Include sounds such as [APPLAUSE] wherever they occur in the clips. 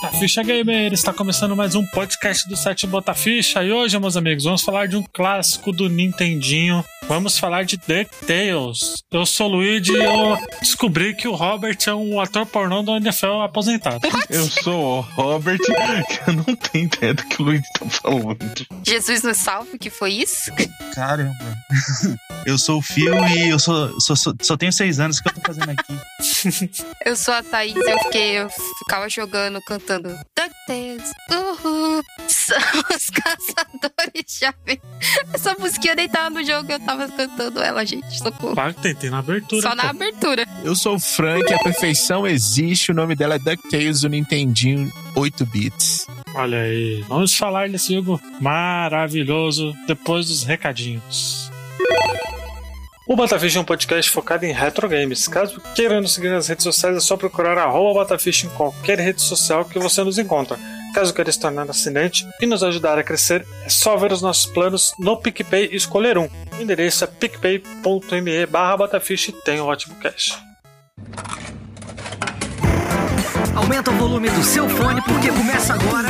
Bota Ficha Gamer, está começando mais um podcast do site Bota Ficha e hoje, meus amigos, vamos falar de um clássico do Nintendinho. Vamos falar de DuckTales. Eu sou o Luigi e eu descobri que o Robert é um ator pornô do NFL aposentado. Eu sou o Robert, [LAUGHS] que eu não tenho ideia do que o Luigi tá falando. Jesus nos salve, que foi isso? Caramba. [LAUGHS] Eu sou o Fio e eu sou, sou- sou- só tenho seis anos. O que eu tô fazendo aqui? [LAUGHS] Eu sou a Thaís, eu fiquei, eu ficava jogando, cantando DuckTales, uhul, são os caçadores já vem. Essa musiquinha eu nem tava no jogo, eu tava cantando ela, gente, socorro. Claro que tentei na abertura. Só na pô. abertura. Eu sou o Frank, a perfeição existe. O nome dela é DuckTales do Nintendinho 8 bits. Olha aí, vamos falar desse jogo maravilhoso depois dos recadinhos. O Botafish é um podcast focado em retro games. Caso queira nos seguir nas redes sociais, é só procurar arroba Botafish em qualquer rede social que você nos encontra. Caso queira se tornar assinante e nos ajudar a crescer, é só ver os nossos planos no PicPay e escolher um. O endereço é picpay.me barra Botafish e tem um ótimo cash. Aumenta o volume do seu fone porque começa agora.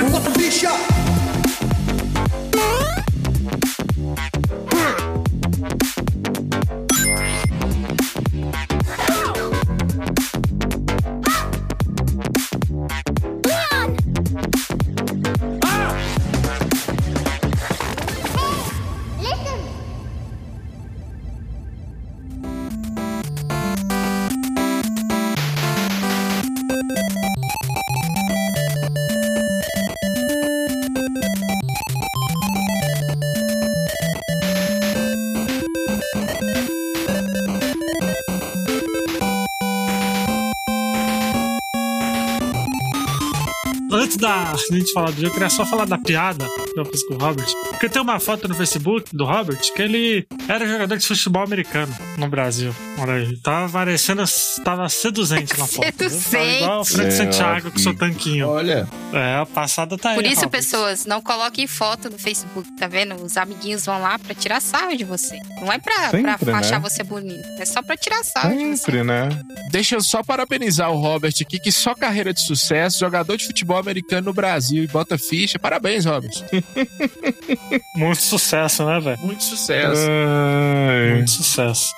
Antes da gente falar do jogo, eu queria só falar da piada que eu fiz com o Robert. Porque tem uma foto no Facebook do Robert que ele era jogador de futebol americano no Brasil. Olha aí. Tava parecendo. Tava seduzente na foto. Tava Seduzente. igual o Frank É, Santiago com seu tanquinho. Olha, É, a passada tá aí. Por isso, Robert. pessoas, não coloquem foto no Facebook, tá vendo? Os amiguinhos vão lá pra tirar sarro de você. Não é pra, Sempre, pra achar né? você bonito, é só pra tirar sarro de você. Sempre, né? deixa eu só parabenizar o Robert aqui, que só carreira de sucesso, jogador de futebol americano no Brasil e bota ficha. Parabéns, Robert. Muito sucesso, né, velho? Muito sucesso. Ai. Muito sucesso.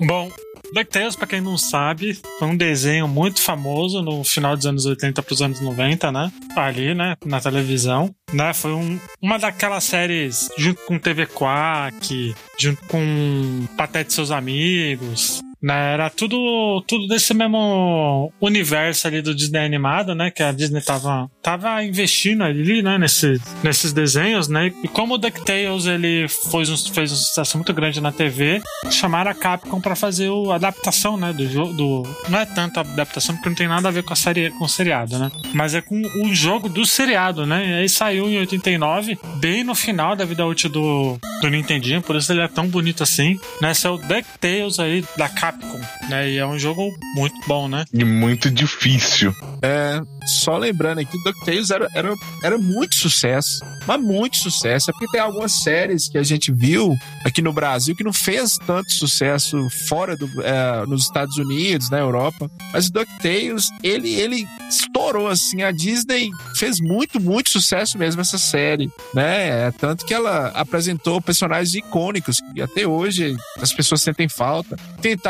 Bom, DuckTales, pra quem não sabe, foi um desenho muito famoso no final dos anos 80 pros anos 90, né? Ali, né? Na televisão. Né? Foi um- uma daquelas séries junto com TV Quack, junto com Patete e seus amigos. Né? Era tudo, tudo desse mesmo universo ali do Disney animado, né? Que a Disney tava, tava investindo ali, né? Nesse, nesses desenhos, né? E como o DuckTales ele fez um, fez um sucesso muito grande na TV, chamaram a Capcom pra fazer o- a adaptação, né, do jogo, do não é tanto a adaptação porque não tem nada a ver com a série, com o seriado, né? Mas é com o jogo do seriado, né? E aí saiu em 89, bem no final da vida útil do, do Nintendinho, por isso ele é tão bonito assim, né? Esse é o DuckTales aí da Capcom, né? E é um jogo muito bom, né? E muito difícil. É, só lembrando aqui, DuckTales era, era, era muito sucesso. Mas muito sucesso. É porque tem algumas séries que a gente viu aqui no Brasil que não fez tanto sucesso fora do, é, nos Estados Unidos, na Europa. Mas o DuckTales, ele, ele estourou assim. A Disney fez muito, muito sucesso mesmo essa série, né? É, tanto que ela apresentou personagens icônicos que até hoje as pessoas sentem falta.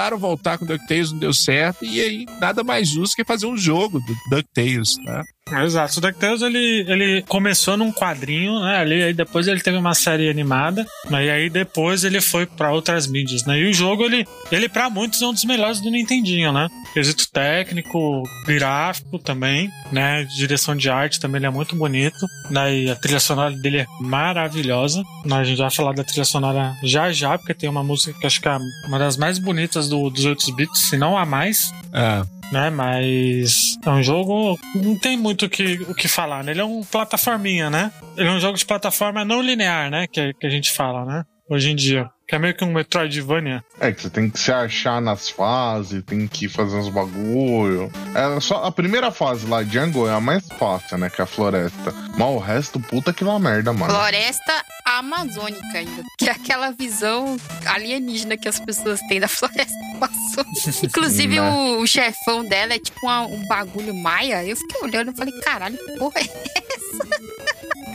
Tentaram voltar com o DuckTales, não deu certo. E aí, nada mais justo que fazer um jogo do DuckTales, né? Exato. O DuckTales ele, ele começou num quadrinho, né? Ali, aí depois ele teve uma série animada, né, e aí depois ele foi pra outras mídias, né? E o jogo ele, ele para muitos é um dos melhores do Nintendinho, né? Quesito técnico, gráfico também, né? Direção de arte também ele é muito bonito, né? E a trilha sonora dele é maravilhosa. Né? A gente vai falar da trilha sonora já já, porque tem uma música que acho que é uma das mais bonitas do, dos 8 bits, se não a mais É. né? Mas é um jogo. Não tem muito o que, o que falar, né? Ele é um plataforminha, né? Ele é um jogo de plataforma não linear, né? Que, que a gente fala, né? Hoje em dia. Que é meio que um Metroidvania. É que você tem que se achar nas fases, tem que fazer uns bagulho. É só a primeira fase lá, Jungle, é a mais fácil, né? Que é a floresta. Mas o resto, puta que lá merda, mano. Floresta amazônica ainda. Que é aquela visão alienígena que as pessoas têm da [LAUGHS] floresta amazônica. Inclusive, Né? o, o chefão dela é tipo uma- um bagulho maia. Eu fiquei olhando e falei, caralho, que porra é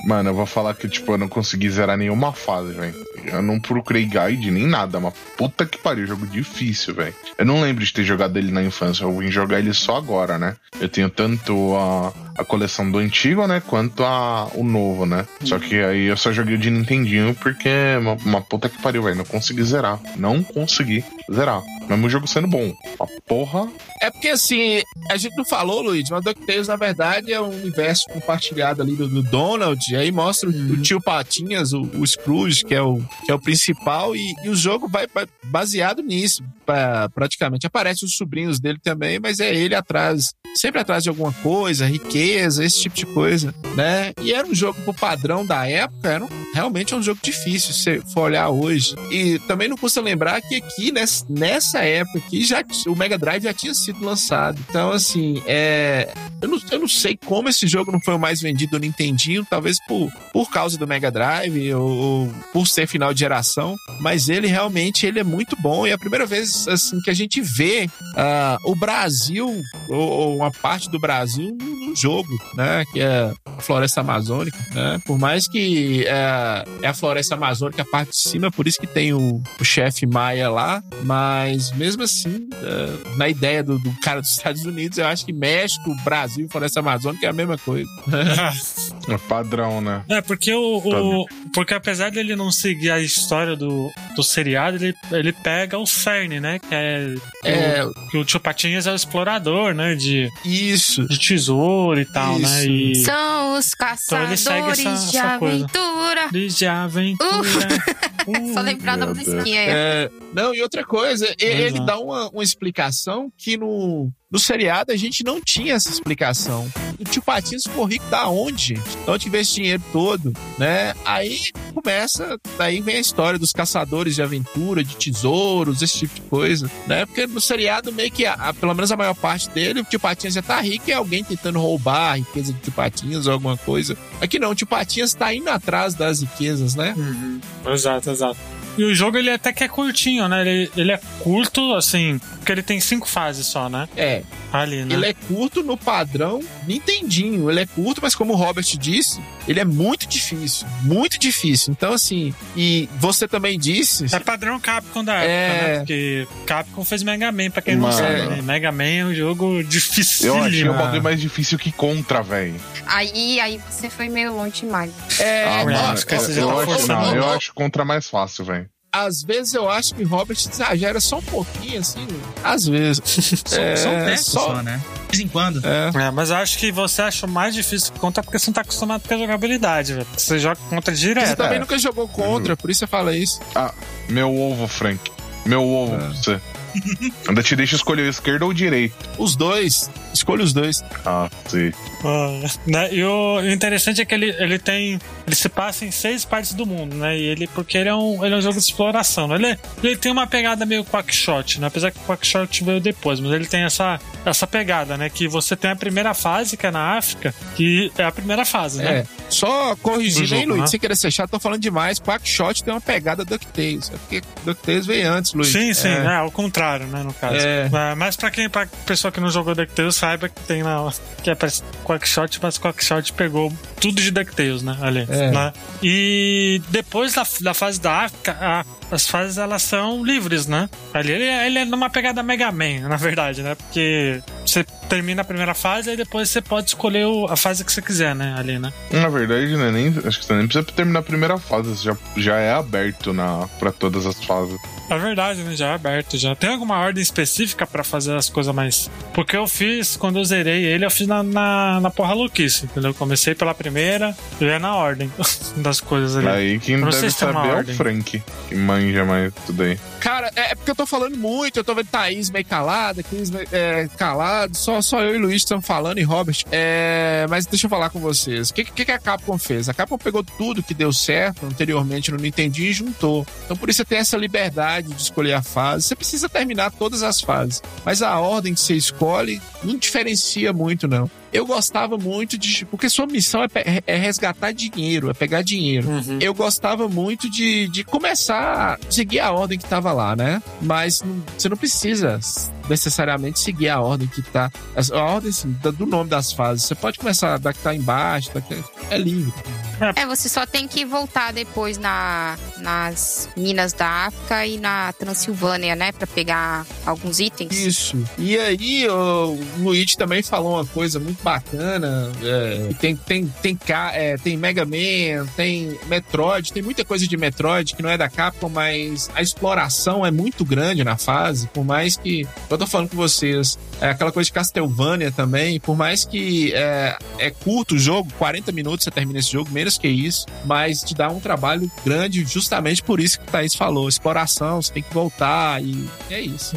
Mano, eu vou falar que, tipo, eu não consegui zerar nenhuma fase, velho. Eu não procurei guide nem nada, mas puta que pariu, jogo difícil, velho. Eu não lembro de ter jogado ele na infância, eu vim jogar ele só agora, né? Eu tenho tanto a, a coleção do antigo, né, quanto a, o novo, né? Só que aí eu só joguei o de Nintendinho porque é uma, uma puta que pariu, velho. Não consegui zerar. Não consegui zerar. Mesmo o jogo sendo bom. A porra. É porque, assim, a gente não falou, Luiz, mas DuckTales, na verdade, é um universo compartilhado ali do, do Donald. E aí mostra o, tio Patinhas, o, o Scrooge, que é o, que é o principal. E, e o jogo vai ba- baseado nisso, pra- praticamente. Aparecem os sobrinhos dele também, mas é ele atrás, sempre atrás de alguma coisa, riqueza, esse tipo de coisa, né? E era um jogo pro padrão da época, era um- realmente é um jogo difícil, se for olhar hoje. E também não custa lembrar que aqui, nessa, nessa época aqui, já, o Mega Drive já tinha sido lançado. Então, assim, é, eu, não, eu não sei como esse jogo não foi o mais vendido do Nintendinho, talvez por, por causa do Mega Drive ou, ou por ser final de geração, mas ele realmente ele é muito bom e é a primeira vez assim que a gente vê ah, o Brasil ou, ou uma parte do Brasil num jogo, né, que é a Floresta Amazônica, né? Por mais que é, é a Floresta Amazônica a parte de cima, por isso que tem o, o chefe Maia lá, mas mesmo assim, é, na ideia do, do cara dos Estados Unidos, eu acho que México, Brasil e Floresta Amazônica é a mesma coisa. É padrão, né? É, porque o, o- Porque apesar dele não seguir a história do, do seriado, ele, ele pega o cerne, né? Que é. É, Que o tio Patinhas é o explorador, né? De, isso. de tesouro e tal, né? E. São os Então caçadores essa- de essa coisa. aventura. De aventura. Uh, [LAUGHS] Só lembrar da musiquinha aí. É, não, e outra coisa, ele dá uma, uma explicação que no, no seriado a gente não tinha essa explicação. O tio Patinhas ficou rico da onde? gente? De onde esse dinheiro todo, né? Aí começa, daí vem a história dos caçadores de aventura, de tesouros, esse tipo de coisa, né? Porque no seriado meio que, a- a- pelo menos a maior parte dele, o tio Patinhas já tá rico e é alguém tentando roubar a riqueza do tio Patinhas ou alguma coisa. Aqui não, o tio Patinhas tá indo atrás das riquezas, né? Uhum. Exato, exato. E o jogo ele até que é curtinho, né? Ele, ele é curto, assim, porque ele tem cinco fases só, né? É, Ali, né? Ele é curto no padrão Nintendinho. Ele é curto, mas como o Robert disse, ele é muito difícil. Muito difícil. Então, assim, e você também disse. É padrão Capcom da época, É. né? Porque Capcom fez Mega Man, pra quem não Mano. sabe, né? Mega Man é um jogo difícil. Eu achei o bagulho mais difícil que contra, velho. Aí, aí você foi meio longe demais. É, Ah, É, mano, acho que esse eu, já tá eu acho, forçando. não, eu acho contra mais fácil, velho. Às vezes eu acho que Robert exagera só um pouquinho, assim. Às vezes. [LAUGHS] Só, É, só um tempo só- só, né? De vez em quando. É. É, mas eu acho que você acha mais difícil que contra porque você não tá acostumado com a jogabilidade, velho. Você joga contra Você direto. também é. nunca jogou contra, por isso você fala isso. Meu ovo, Frank. Meu ovo pra você. [LAUGHS] Ainda te deixa escolher o esquerdo ou o direito. Os dois. Escolha os dois. Ah, sim. Ah, né? E o interessante é que ele, ele tem. Ele se passa em seis partes do mundo, né? E ele, porque ele é um, ele é um jogo de exploração. né? Ele, ele tem uma pegada meio quackshot, né? Apesar que o quackshot veio depois, mas ele tem essa, essa pegada, né? Que você tem a primeira fase, que é na África, que é a primeira fase, né? É. Só corrigindo Do aí, Luiz, né? sem querer ser chato, tô falando demais. Quackshot tem uma pegada DuckTales. É porque DuckTales veio antes, Luiz. Sim, sim, É. é. ao contrário, né, no caso. É. Ah, mas pra quem, pra pessoa que não jogou DuckTales, saiba que tem lá, que é parece Quackshot, mas Quackshot pegou tudo de DuckTales, né, ali, É. né? E depois da, da fase da África, a- as fases elas são livres, né? Ali ele, é- ele é numa pegada Mega Man, na verdade, né? Porque você termina a primeira fase e depois você pode escolher o- a fase que você quiser, né, ali, né? Na verdade, né, nem, acho que você nem precisa terminar a primeira fase. Já, já é aberto na, pra todas as fases. É verdade, né? Já é aberto. Já tem alguma ordem específica pra fazer as coisas mais. Porque eu fiz, quando eu zerei ele, eu fiz na, na, na porra louquice, entendeu? Eu comecei pela primeira e ia na ordem [LAUGHS] das coisas ali. Aí quem Não deve saber é o. Frank, que manja mais tudo aí. Cara, é, é porque eu tô falando muito, eu tô vendo Thaís meio calada, Cris meio, é, calado, só, só eu e Luiz estamos falando e Robert. É, mas deixa eu falar com vocês. O que, que, que a Capcom fez? A Capcom pegou tudo que deu certo anteriormente no Nintendo e juntou. Então por isso você tem essa liberdade de escolher a fase. Você precisa terminar todas as fases. Mas a ordem que você escolhe não diferencia muito, não. Eu gostava muito de. Porque sua missão é, é resgatar dinheiro, é pegar dinheiro. Uhum. Eu gostava muito de, de começar a seguir a ordem que tava lá, né? Mas não- você não precisa necessariamente seguir a ordem que tá. A ordem assim, do nome das fases. Você pode começar da que tá embaixo, da que é livre. É, você só tem que voltar depois na, nas minas da África e na Transilvânia, né? Pra pegar alguns itens. Isso. E aí, o Luigi também falou uma coisa muito bacana. é, tem, tem, tem, é, tem Mega Man, tem Metroid, tem muita coisa de Metroid que não é da Capcom, mas a exploração é muito grande na fase. Por mais que. Tô falando com vocês, é aquela coisa de Castlevania também, por mais que é, é curto o jogo, 40 minutos você termina esse jogo, menos que isso, mas te dá um trabalho grande justamente por isso que o Thaís falou. Exploração, você tem que voltar e é isso.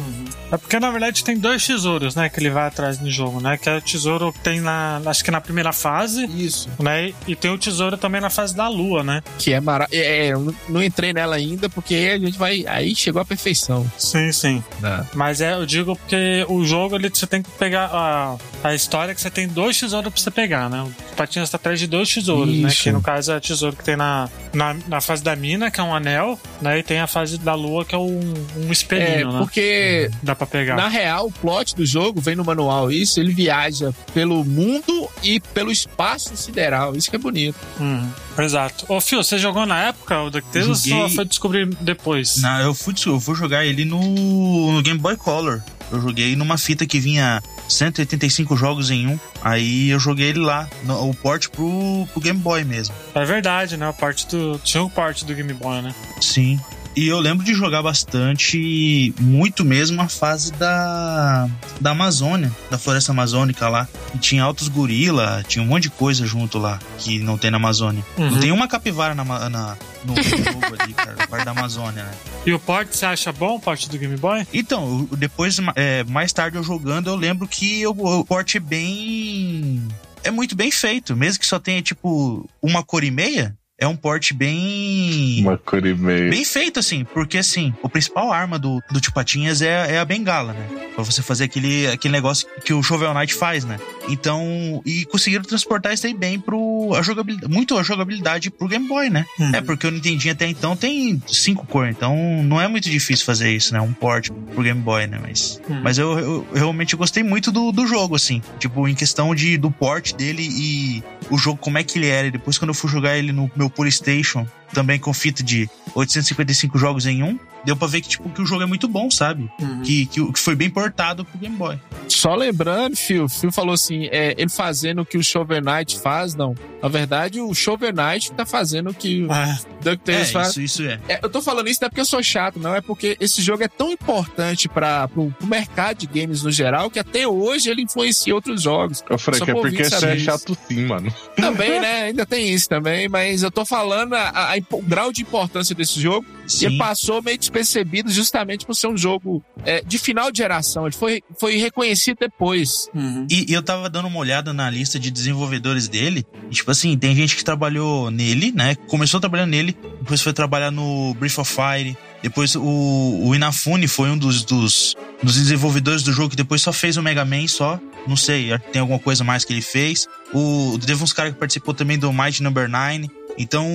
É porque na verdade tem dois tesouros, né? Que ele vai atrás no jogo, né? Que é o tesouro que tem na. Acho que na primeira fase, Isso. né? E tem o tesouro também na fase da lua, né? Que é maravilhoso. É, eu não- não entrei nela ainda, porque a gente vai. Aí chegou a perfeição. Sim, sim. Né? Mas é, eu digo porque o jogo ele, você tem que pegar a, a história é que você tem dois tesouros pra você pegar, né? O Patinhas tá atrás de dois tesouros, né? Isso. Que no caso é o tesouro que tem na, na, na fase da mina, que é um anel, né? E tem a fase da lua, que é um, um É, espelhinho, né? porque Dá pra pegar. na real, o plot do jogo vem no manual isso, ele viaja pelo mundo e pelo espaço sideral. Isso que é bonito. Uhum. Exato. Ô, Fio, você jogou na época o DuckTales ou só foi descobrir depois? Não, eu fui, eu vou jogar ele no, no Game Boy Color. Eu joguei numa fita que vinha 185 jogos em um. Aí eu joguei ele lá, no- o port pro, pro Game Boy mesmo. É verdade, né? Parte do. Tinha o parte do Game Boy, né? Sim. E eu lembro de jogar bastante, muito mesmo, a fase da, da Amazônia, da floresta amazônica lá. E tinha altos gorila, tinha um monte de coisa junto lá que não tem na Amazônia. Uhum. Não tem uma capivara na, na- no jogo ali, cara, [LAUGHS] na parte da Amazônia, né? E o port, você acha bom o port do Game Boy? Então, eu- depois, é, mais tarde eu jogando, eu lembro que o, o porte é bem. É muito bem feito. Mesmo que só tenha, tipo, uma cor e meia, é um porte bem. Uma cor e meia. Bem feito, assim, porque assim, o principal arma do, do Tio Patinhas é, é a bengala, né? Pra você fazer aquele, aquele negócio que o Shovel Knight faz, né? Então, e conseguiram transportar isso aí bem pro. A jogabilidade, muito a jogabilidade pro Game Boy, né? É, porque o Nintendinho até então tem cinco cores, então não é muito difícil fazer isso, né? Um port pro Game Boy, né? Mas, Uhum. mas eu, eu realmente gostei muito do, do jogo, assim. Tipo, em questão de, do port dele e o jogo, como é que ele era. E depois, quando eu fui jogar ele no meu PlayStation, também com fita de 855 jogos em um, deu pra ver que, tipo, que o jogo é muito bom, sabe? Uhum. Que, que, o- que foi bem portado pro Game Boy. Só lembrando, Phil, Phil falou assim: é, ele fazendo o que o Shovel Knight faz, não. Na verdade, o Shovel Knight tá fazendo o que o É, DuckTales É, faz. isso, isso é. É, eu tô falando isso não é porque eu sou chato, não. É porque esse jogo é tão importante para pro, pro mercado de games no geral que até hoje ele influencia outros jogos. Eu falei Só que é porque você é chato sim, mano. Também, [LAUGHS] né? Ainda tem isso também. Mas eu tô falando a- a- a o grau de importância desse jogo. E ele Sim. passou meio despercebido justamente por ser um jogo é, de final de geração. Ele foi, foi reconhecido depois. uhum. E, e eu tava dando uma olhada na lista de desenvolvedores dele. E, tipo assim, tem gente que trabalhou nele, né? Começou trabalhando nele, depois foi trabalhar no Breath of Fire. Depois o, o Inafune foi um dos, dos, dos desenvolvedores do jogo que depois só fez o Mega Man só. Não sei, tem alguma coisa mais que ele fez. O, teve uns caras que participou também do Might Number 9. Então,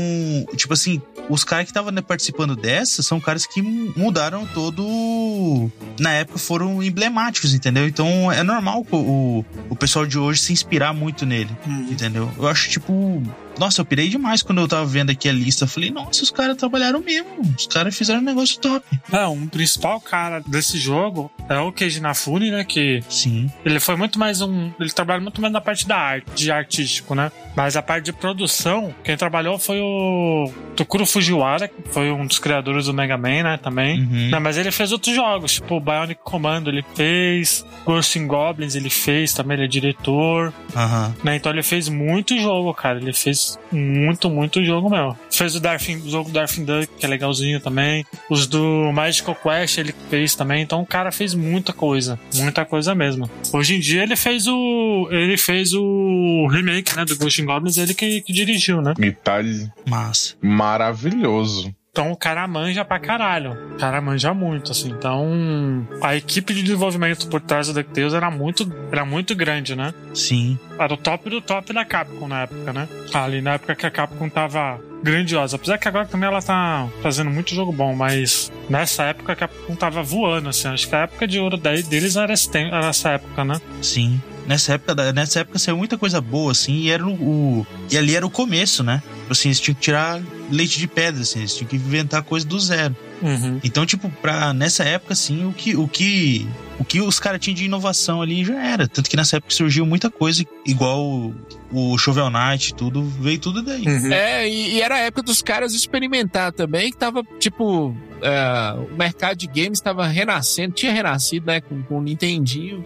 tipo assim, os caras que estavam participando dessa são caras que mudaram todo. Na época foram emblemáticos, entendeu? Então é normal o, o, pessoal de hoje se inspirar muito nele, Uhum. entendeu? Eu acho, tipo. Nossa, eu pirei demais quando eu tava vendo aqui a lista. Eu falei, nossa, os caras trabalharam mesmo. Os caras fizeram um negócio top. É, um principal cara desse jogo é o Keiji Inafune, né? Que Sim. ele foi muito mais um. Ele trabalha muito mais na parte da arte, de artístico, né? Mas a parte de produção, quem trabalhou foi o Tokuro Fujiwara, que foi um dos criadores do Mega Man, né? Também. Uhum. Não, mas ele fez outros jogos, tipo o Bionic Commando ele fez, Ghosts and Goblins ele fez também, ele é diretor, Aham. né? Então ele fez muito jogo, cara. Ele fez muito, muito jogo mesmo. Fez o, Darfin, o jogo Darfin Duck, que é legalzinho também. Os do Magical Quest ele fez também. Então o cara fez muita coisa. Muita coisa mesmo. Hoje em dia ele fez o. Ele fez o remake, né? Do Ghosts and Goblins, ele que, que dirigiu, né? E tá Massa. maravilhoso. Então o cara manja pra caralho. O cara manja muito, assim. Então a equipe de desenvolvimento por trás do DuckTales era muito, era muito grande, né? Sim. Era o top do top da Capcom na época, né? Ali na época que a Capcom tava grandiosa. Apesar que agora também ela tá fazendo muito jogo bom, mas nessa época a Capcom tava voando, assim. Acho que a época de ouro de- deles era, esse tem- era essa época, né? Sim. Nessa época, nessa época saiu muita coisa boa, assim, e era o, o- E ali era o começo, né? Tipo Assim, eles tinham que tirar leite de pedra, assim, eles tinham que inventar coisa do zero. Uhum. Então, tipo, pra, nessa época, assim, o que, o que, o que os caras tinham de inovação ali já era. Tanto que nessa época surgiu muita coisa, igual o, o Shovel Knight, tudo, veio tudo daí. Uhum. É, e, e era a época dos caras experimentar também, que tava, tipo, é, o mercado de games estava renascendo, tinha renascido, né, com, com o Nintendinho.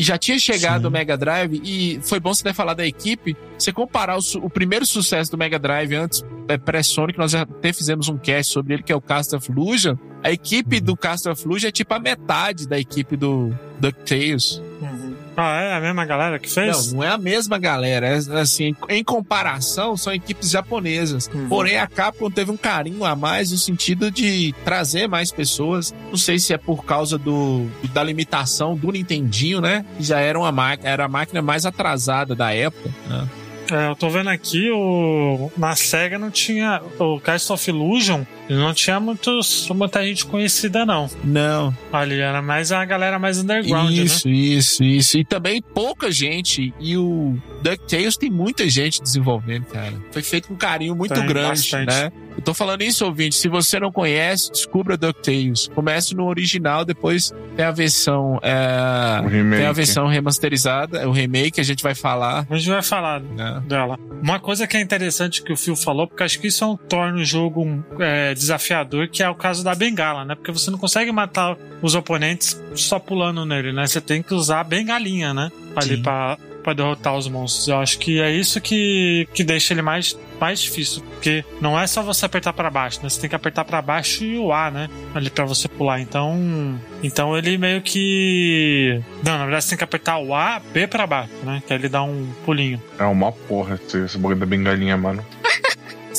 E já tinha chegado Sim. o Mega Drive, e foi bom você ter falado da equipe. Você comparar o, o primeiro sucesso do Mega Drive antes, é, pré-Sonic, nós já até fizemos um cast sobre ele, que é o Cast of Illusion. A equipe do Cast of Illusion é tipo a metade da equipe do DuckTales. Uhum. Ah, é a mesma galera que fez? Não, não é a mesma galera. É, assim, em comparação, são equipes japonesas. Uhum. Porém, a Capcom teve um carinho a mais no sentido de trazer mais pessoas. Não sei se é por causa do, da limitação do Nintendinho, né? Que já era, uma máquina, era a máquina mais atrasada da época. Né? É, eu tô vendo aqui, o... na SEGA não tinha. O Cast of Illusion, não tinha muitos, muita gente conhecida, não. Não. Ali era mais a galera mais underground, né? Isso, isso, isso. E também pouca gente. E o DuckTales tem muita gente desenvolvendo, cara. Foi feito com carinho muito Tem grande, bastante. né? Eu tô falando isso, ouvinte. Se você não conhece, descubra DuckTales. Comece no original, depois tem a versão. é. Tem a versão remasterizada, o remake, a gente vai falar. A gente vai falar Né? dela. Uma coisa que é interessante que o Phil falou, porque acho que isso é um, torna o jogo é, desafiador, que é o caso da bengala, né? Porque você não consegue matar os oponentes só pulando nele, né? Você tem que usar a bengalinha, né? Ali Sim. pra, pra derrotar os monstros. Eu acho que é isso que, que deixa ele mais, mais difícil, porque não é só você apertar pra baixo, né? Você tem que apertar pra baixo e o A, né? Ali pra você pular. Então, então ele meio que. Não, na verdade você tem que apertar o A, B pra baixo, né? Que ele dá um pulinho. É uma porra esse, esse da bengalinha, mano.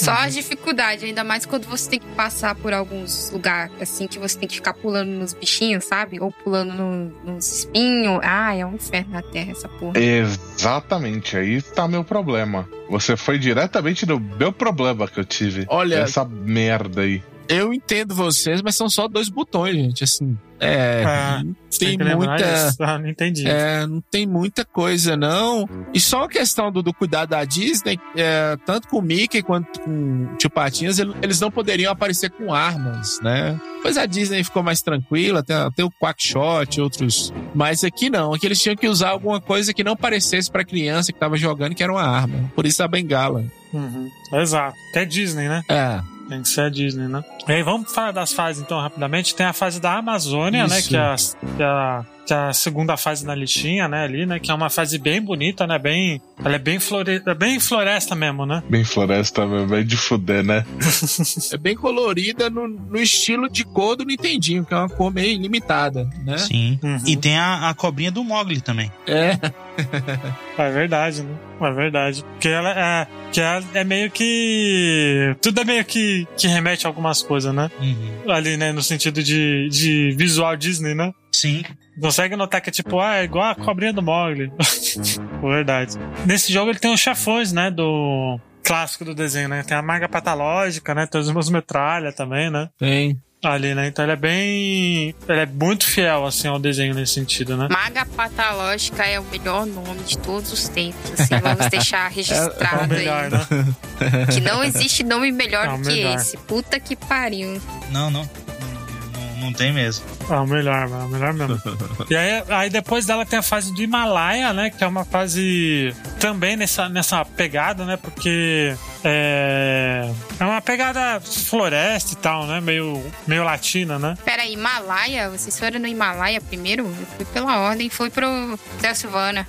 Só a dificuldade, ainda mais quando você tem que passar por alguns lugares, assim, que você tem que ficar pulando nos bichinhos, sabe? Ou pulando no- nos espinhos. Ah, é um inferno na terra essa porra. Exatamente, aí tá meu problema. Você foi diretamente no meu problema que eu tive. Olha- Essa merda aí. Eu entendo vocês, mas são só dois botões, gente. Assim, é. Ah, tem muita. Ah, não entendi. É, não tem muita coisa, não. E só a questão do, do cuidado da Disney, é, tanto com o Mickey quanto com o Tio Patinhas, ele- eles não poderiam aparecer com armas, né? Pois a Disney ficou mais tranquila, tem, tem o Quackshot e outros. Mas aqui não, aqui eles tinham que usar alguma coisa que não parecesse pra criança que tava jogando, que era uma arma. Por isso a bengala. Uhum. Exato. Que é Disney, né? É. Tem que ser a Disney, né? E aí, vamos falar das fases então rapidamente. Tem a fase da Amazônia, né? Isso. Que é, a, que, é a, que é a segunda fase na listinha, né? Ali, né? Que é uma fase bem bonita, né? Bem. Ela é bem, flore... é bem floresta mesmo, né? Bem floresta, bem de fuder, né? É bem colorida no, no estilo de cor do Nintendinho, que é uma cor meio limitada, né? Sim. Uhum. E tem a, a cobrinha do Mogli também. É. É verdade, né? É verdade. Porque ela é. Que ela é meio que. Tudo é meio que, que remete a algumas coisas, né? Uhum. Ali, né? No sentido de, de visual Disney, né? Sim. Consegue notar que é tipo, ah, é igual a cobrinha do Mogli. [LAUGHS] Verdade. Nesse jogo ele tem os chefões, né? Do clássico do desenho, né? Tem a maga patológica, né? Tem os meus metralha também, né? Tem. Ali, né? Então ele é bem. Ele é muito fiel, assim, ao desenho nesse sentido, né? Maga Patológica é o melhor nome de todos os tempos. Assim, vamos deixar [LAUGHS] É o registrado melhor, aí. né? Que não existe nome melhor É o do que melhor. esse. Puta que pariu. Não, não. Não, tem mesmo. É o melhor, é o melhor mesmo. [LAUGHS] e aí, aí depois dela tem a fase do Himalaia, né? Que é uma fase também nessa, nessa pegada, né? Porque é, é uma pegada floresta e tal, né? Meio, meio latina, né? Pera aí, Himalaia? Vocês foram no Himalaia primeiro? Eu fui pela ordem, fui pro Transilvânia.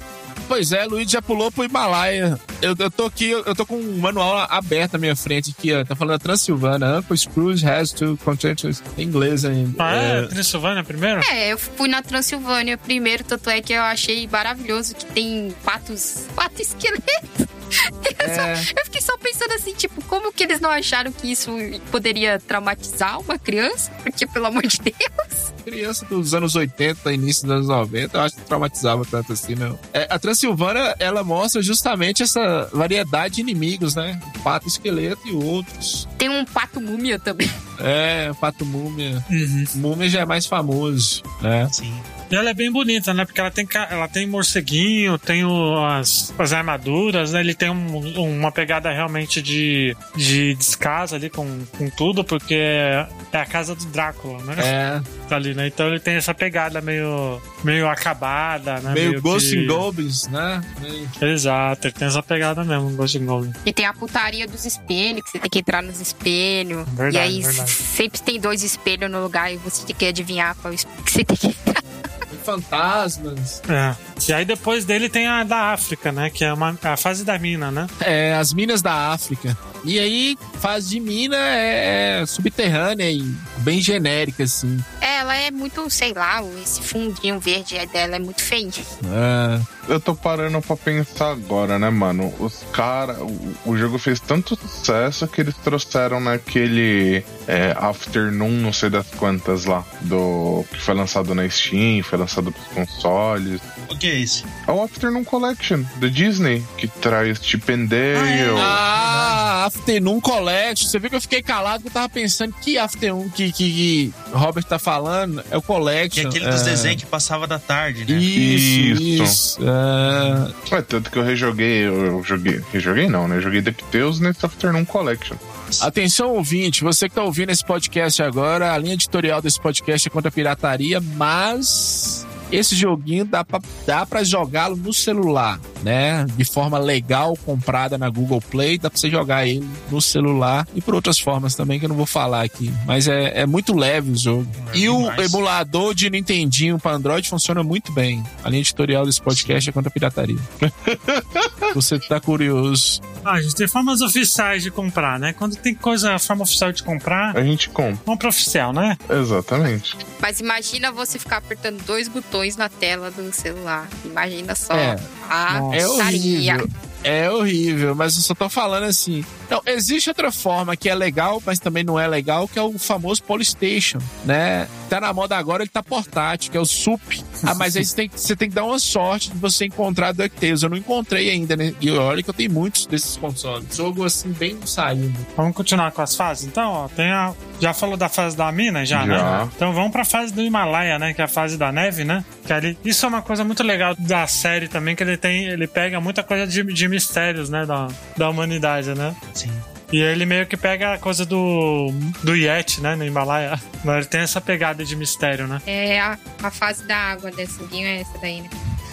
Pois é, Luiz já pulou pro Himalaia. Eu, eu tô aqui, eu, eu tô com um manual aberto na minha frente aqui, ó. Tá falando a Transilvânia. Uncle Scrooge has to content em inglês ainda. Ah, é? Transilvânia primeiro? É, eu fui na Transilvânia primeiro, tanto é que eu achei maravilhoso que tem patos, pato esqueleto. [LAUGHS] Eu, só- É. eu fiquei só pensando assim, tipo, como que eles não acharam que isso poderia traumatizar uma criança? Porque, pelo amor de Deus. Criança dos anos 80, início dos anos 90, eu acho que traumatizava tanto assim, não. É, a Transilvânia, ela mostra justamente essa variedade de inimigos, né? O pato esqueleto e outros. Tem um pato múmia também. É, pato múmia. Uhum. Múmia já é mais famoso, né? Sim. E ela é bem bonita, né? Porque ela tem, ela tem morceguinho, tem as, as armaduras, né? Ele tem um- uma pegada realmente de, de descaso ali com, com tudo, porque é, a casa do Drácula, né? É, Tá ali, né? Então ele tem essa pegada meio, meio acabada, né? meio Ghost que- and Goblins, né? Meio- Exato, ele tem essa pegada mesmo, Ghost and Goblin. E tem a putaria dos espelhos, que você tem que entrar nos espelhos. Verdade, e aí verdade. sempre tem dois espelhos no lugar e você tem que adivinhar qual espelho que você tem que entrar. Fantasmas. É. E aí depois dele tem a da África, né? Que é uma, a fase da mina, né? É, as minas da África. E aí, fase de mina é, é subterrânea e bem genérica, assim. É, ela é muito, sei lá, esse fundinho verde dela é muito feio. É, Eu tô parando pra pensar agora, né, mano? Os caras. O, o jogo fez tanto sucesso que eles trouxeram naquele é, Afternoon, não sei das quantas lá, do que foi lançado na Steam, foi lançado pros consoles. O que é esse? É o Afternoon Collection da Disney, que traz Chip and Dale. Ah, Afternoon Collection. Você viu que eu fiquei calado que eu tava pensando que Afternoon que, que, que Robert tá falando é o Que Collection. é aquele dos é. desenhos que passava da tarde, né? Isso, Isso. isso. É, É, tanto que eu rejoguei, eu, eu joguei. Rejoguei não, né? Eu joguei DuckTales nesse Afternoon Collection. Atenção, ouvinte, você que tá ouvindo esse podcast agora, a linha editorial desse podcast é contra a pirataria, mas esse joguinho dá pra, dá pra jogá-lo no celular, né? De forma legal, comprada na Google Play, dá pra você jogar ele no celular e por outras formas também que eu não vou falar aqui. Mas é, é muito leve o jogo. É e o demais. emulador de Nintendinho pra Android funciona muito bem. A linha editorial desse podcast é contra a pirataria. [LAUGHS] você tá curioso. Ah, a gente tem formas oficiais de comprar, né? Quando tem coisa, forma oficial de comprar, A gente compra. compra oficial, né? Exatamente. Mas imagina você ficar apertando dois botões na tela do celular. Imagina só. É. a Nossa. É horrível. É horrível, mas eu só tô falando assim. Não, existe outra forma que é legal, mas também não é legal, que é o famoso Polystation, né? Tá na moda agora, ele tá portátil, que é o SUP. Ah, mas aí você tem, você tem que dar uma sorte de você encontrar DuckTales. Eu não encontrei ainda, né? E olha que eu tenho muitos desses consoles. Jogo assim, bem saindo. Vamos continuar com as fases? Então, ó, tem a. Já falou da fase da mina, já, Já. né? Então vamos pra fase do Himalaia, né? Que é a fase da neve, né? Que ali, isso é uma coisa muito legal da série também, que ele tem. Ele pega muita coisa de, de mistérios, né? Da, da humanidade, né? Sim. E ele meio que pega a coisa do. do Yeti, né? No Himalaia. [LAUGHS] Mas ele tem essa pegada de mistério, né? É a, a fase da água desse guinho é essa daí, né?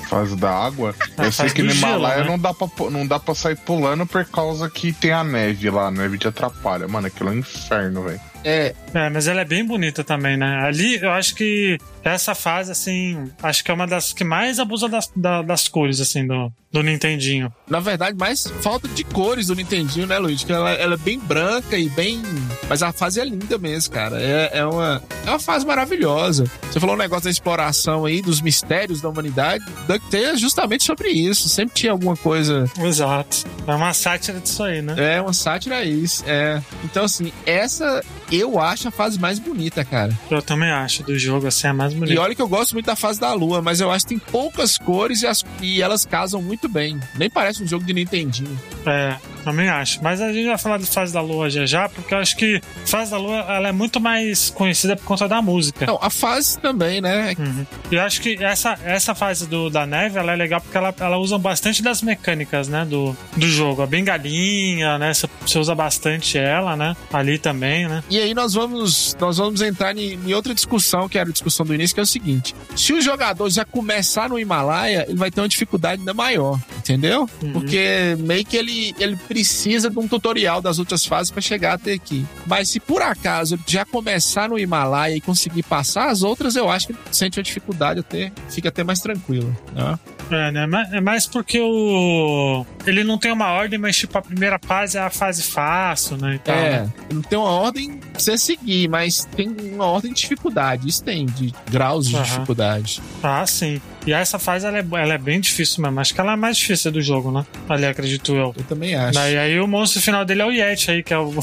Fase da água. [LAUGHS] É, eu sei que no gelo, Himalaia né? não, dá pra, não dá pra sair pulando por causa que tem a neve lá. A neve te atrapalha. Mano, aquilo é um inferno, velho. É, É, mas ela é bem bonita também, né? Ali eu acho que essa fase, assim, acho que é uma das que mais abusa das, da- das cores, assim, do, do Nintendinho. na verdade, mais falta de cores do Nintendinho, né, Luiz? Que ela, ela é bem branca e bem. Mas a fase é linda mesmo, cara. É, é, uma, é uma fase maravilhosa. Você falou um negócio da exploração aí, dos mistérios da humanidade. DuckTales é justamente sobre isso. Sempre tinha alguma coisa. Exato. É uma sátira disso aí, né? É, uma sátira a isso. É. Então, assim, essa eu acho a fase mais bonita, cara. Eu também acho, do jogo, assim, é a mais E bonita. olha que eu gosto muito da fase da lua, mas eu acho que tem poucas cores e, as- e elas casam muito bem. Nem parece um jogo de Nintendinho. É, também acho. Mas a gente vai falar de fase da lua já já, porque eu acho que fase da lua ela é muito mais conhecida por conta da música. Não, a fase também, né? Uhum. E eu acho que essa, essa fase do, da neve ela é legal porque ela, ela usa bastante das mecânicas, né? Do, do jogo. A bengalinha, né? Você, você usa bastante ela, né? Ali também, né? E aí nós vamos, nós vamos entrar em, em outra discussão, que era a discussão do início, que é o seguinte: se o jogador já começar no Himalaia, ele vai ter uma dificuldade ainda maior, entendeu? Uhum. Porque meio que ele, ele precisa de um tutorial das outras fases para chegar até aqui. Mas se por acaso ele já começar no Himalaia e conseguir passar as outras, eu acho que ele sente uma dificuldade até, fica até mais tranquilo, né? É, né? É mais porque o. Ele não tem uma ordem, mas tipo, a primeira fase é a fase fácil, né? E tal, É, né? não tem uma ordem pra você seguir, mas tem uma ordem de dificuldade. Isso tem, de graus de Aham. dificuldade. Ah, sim. E essa fase ela é, ela é bem difícil mesmo. Acho que ela é a mais difícil do jogo, né? Ali, acredito eu. Eu também acho. Daí aí o monstro final dele é o Yeti aí, que é o,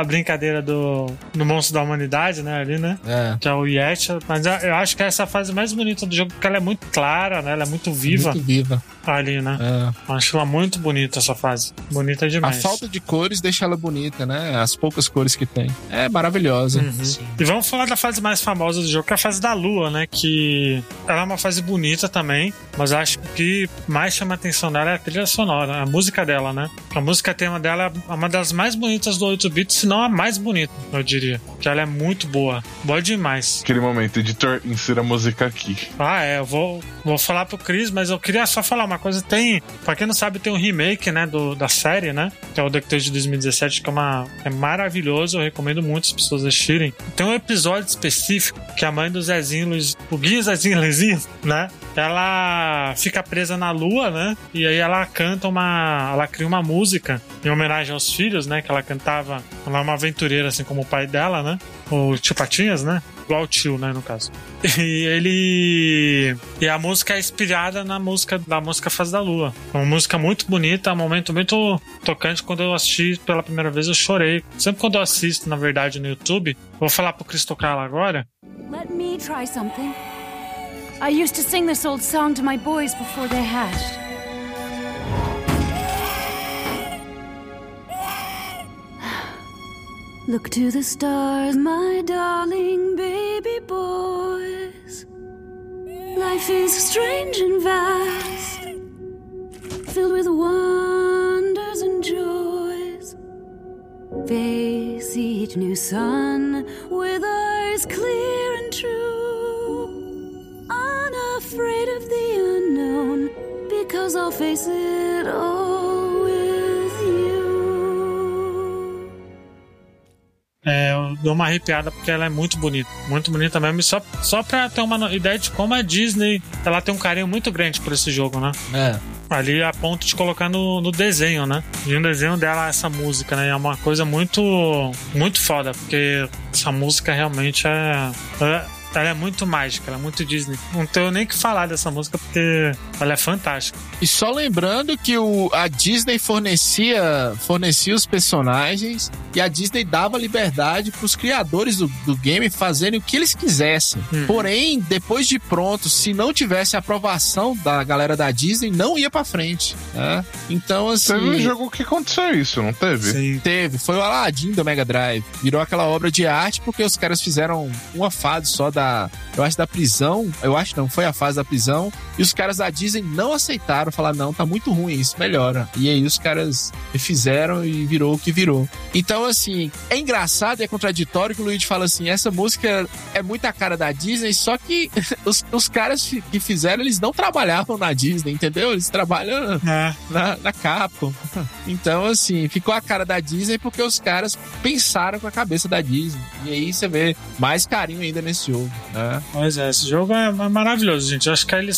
a brincadeira do, do monstro da humanidade, né? Ali, né? É. Que é o Yeti. Mas eu- acho que essa é a fase mais bonita do jogo, porque ela é muito clara, né? Ela é muito viva Muito viva. ali, né? É. Eu Acho ela muito bonita essa fase. Bonita A demais. falta de cores deixa ela bonita, né? As poucas cores que tem. É maravilhosa. Uhum. E vamos falar da fase mais famosa do jogo, que é a fase da lua, né? Que ela é uma fase bonita também, mas acho que o que mais chama a atenção dela é a trilha sonora, a música dela, né? A música tema dela é uma das mais bonitas do 8-bit, se não a mais bonita, eu diria. Que ela é muito boa. Boa demais. Aquele momento, editor, insira a música aqui. Ah, é, eu vou, vou falar pro Chris, mas eu queria só falar uma coisa. Tem, pra quem não sabe, tem um remake, né, do, da série, né? Que é o DuckTales de 2017, que é, uma, é maravilhoso. Eu recomendo muito as pessoas assistirem. Tem um episódio específico que a mãe do Zezinho, Luiz, o Guia Zezinho Luizinho, né? Ela fica presa na lua, né? E aí ela canta uma. Ela cria uma música em homenagem aos filhos, né? Que ela cantava. Ela é uma aventureira, assim como o pai dela, né? O tio Patinhas, né? Igual o tio, né? No caso. [LAUGHS] E ele. E a música é inspirada na música da música Faz da Lua. É uma música muito bonita, um momento muito tocante. Quando eu assisti pela primeira vez, eu chorei. Sempre quando eu assisto, na verdade, no YouTube, vou falar pro Cris tocar ela agora. Let me try something. I used to sing this old song to my boys before they hatched. Look to the stars, my darling baby boys. Life is strange and vast, filled with wonders and joys. Face each new sun with eyes clear and true. Unafraid of the unknown, because I'll face it all with you. É, eu dou uma arrepiada porque ela é muito bonita. Muito bonita mesmo. E só, só pra ter uma ideia de como a Disney ela tem um carinho muito grande por esse jogo, né? É. Ali a ponto de colocar no, no desenho, né? E no desenho dela essa música, né? É uma coisa muito, muito foda, porque essa música realmente é. é- ela é muito mágica, ela é muito Disney. Não tenho nem que falar dessa música porque ela é fantástica. E só lembrando que o, a Disney fornecia, fornecia os personagens e a Disney dava liberdade para os criadores do, do game fazerem o que eles quisessem. Hum. Porém, depois de pronto, se não tivesse aprovação da galera da Disney, não ia para frente. né? Então, assim. Teve um jogo que aconteceu isso, não teve? Sim. Teve, foi o Aladdin do Mega Drive. Virou aquela obra de arte porque os caras fizeram uma fase só da. Eu acho da prisão. Eu acho não, foi a fase da prisão. E os caras da Disney não aceitaram, falaram, não, tá muito ruim isso, melhora. E aí os caras fizeram e virou o que virou. Então, assim, é engraçado e é contraditório que o Luigi fala assim: essa música é muito a cara da Disney, só que [LAUGHS] os, os caras que fizeram, eles não trabalhavam na Disney, entendeu? Eles trabalham É. na, na Capcom. Então, assim, ficou a cara da Disney porque os caras pensaram com a cabeça da Disney. E aí você vê mais carinho ainda nesse jogo, né? Pois é, esse jogo é é maravilhoso, gente. Eu acho que eles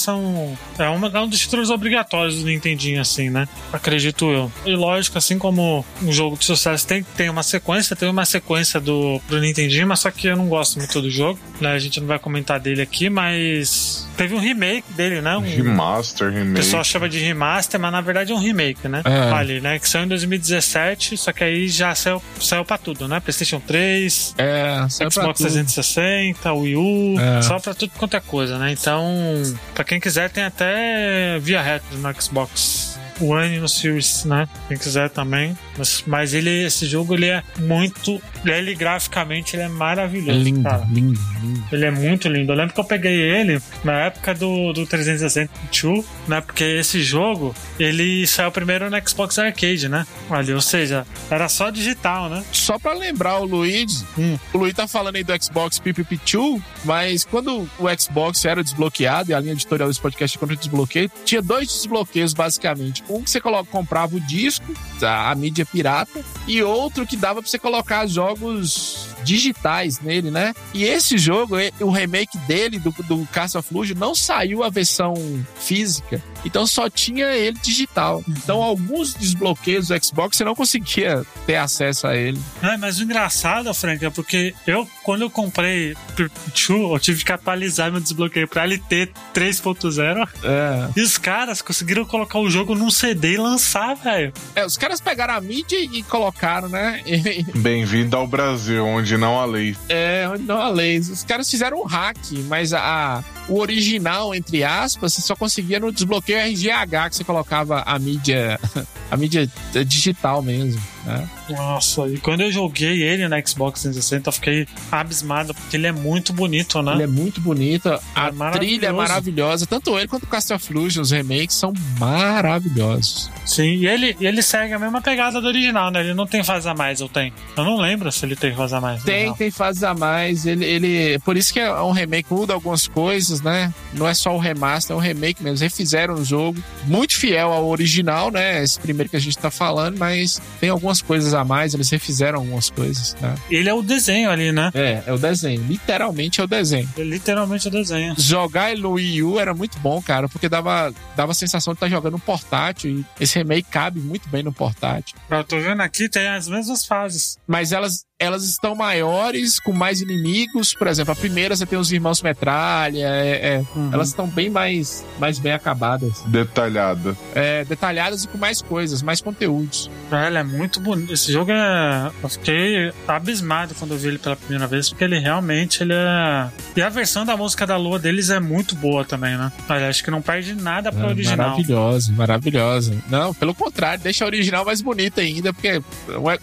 É, uma, é um dos títulos obrigatórios do Nintendinho, assim, né? Acredito eu. E lógico, assim como um jogo de sucesso tem, tem uma sequência, tem uma sequência do pro Nintendinho, mas só que eu não gosto muito do jogo, né? A gente não vai comentar dele aqui, mas. Teve um remake dele, né? Um, Remaster, o remake. pessoal chama de remaster, mas na verdade é um remake, né? É. Ali, né? Que saiu em 2017, só que aí já saiu, saiu pra tudo, né? PlayStation 3, É, Xbox tudo. 360, Wii U, É. só pra tudo quanto é coisa, né? Então, pra quem quiser, tem até via retro no Xbox One e no Series, né? Quem quiser também. Mas, mas ele, esse jogo, ele é muito. Ele graficamente ele é É maravilhoso. lindo, cara. lindo, lindo. Ele é muito lindo. Eu lembro que eu peguei ele na época do, do 362, né? Porque esse jogo, ele saiu primeiro no Xbox Arcade, né? Ali, ou seja, era só digital, né? Só pra lembrar o Luigi, Hum. o Luigi tá falando aí do Xbox PPP2, mas quando o Xbox era desbloqueado, e a linha editorial desse podcast é contra desbloqueio, tinha dois desbloqueios basicamente. Um que você coloca, comprava o disco, a, a mídia pirata, e outro que dava pra você colocar jogos digitais nele, né? E esse jogo, o remake dele, do, do Castle of não saiu a versão física. Então só tinha ele digital. Então alguns desbloqueios do Xbox você não conseguia ter acesso a ele. É, mas o engraçado, Frank, é porque eu, quando eu comprei Pikachu, eu tive que atualizar meu desbloqueio pra LT 3.0 É. e os caras conseguiram colocar o jogo num CD e lançar, velho. É, os caras pegaram a mídia e colocaram, né? E- [LAUGHS] Bem-vindo ao Brasil, onde não há lei. É, onde não há leis. Os caras fizeram um hack, mas a- o original, entre aspas, você só conseguia no desbloqueio RGH, que você colocava a mídia, [LAUGHS] a mídia digital mesmo, né? Nossa, e quando eu joguei ele na Xbox 360, eu fiquei abismado, porque ele é muito bonito, né? Ele é muito bonito, a É maravilhoso. trilha é maravilhosa. Tanto ele quanto o Castle of Illusion, os remakes, são maravilhosos. Sim, e ele, ele segue a mesma pegada do original, né? Ele não tem fase a mais, eu tenho. Eu não lembro se ele tem fase a mais. no Tem, tem fases a mais. Ele, ele, por isso que é um remake, muda algumas coisas, né? Não é só o remaster, é um remake mesmo. Refizeram o jogo, muito fiel ao original, né? Esse primeiro que a gente tá falando, mas tem algumas coisas a mais, eles refizeram algumas coisas, né? Ele é o desenho ali, né? É, é o desenho. Literalmente é o desenho. Ele literalmente é o desenho. Jogar ele no Wii U era muito bom, cara, porque dava, dava a sensação de estar jogando um portátil e esse remake cabe muito bem no portátil. Eu tô vendo aqui, tem as mesmas fases. Mas elas, elas estão maiores, com mais inimigos. Por exemplo, a primeira você tem os irmãos metralha, é- é, Uhum. elas estão bem mais, mais bem acabadas. Detalhada. É, detalhadas e com mais coisas, mais conteúdos. Ele é muito bonito. Esse jogo é. Eu fiquei abismado quando eu vi ele pela primeira vez, porque ele realmente ele é. E a versão da música da lua deles é muito boa também, né? Olha, acho que não perde nada pro É, original. Maravilhosa, maravilhosa. Não, pelo contrário, deixa a original mais bonita ainda, porque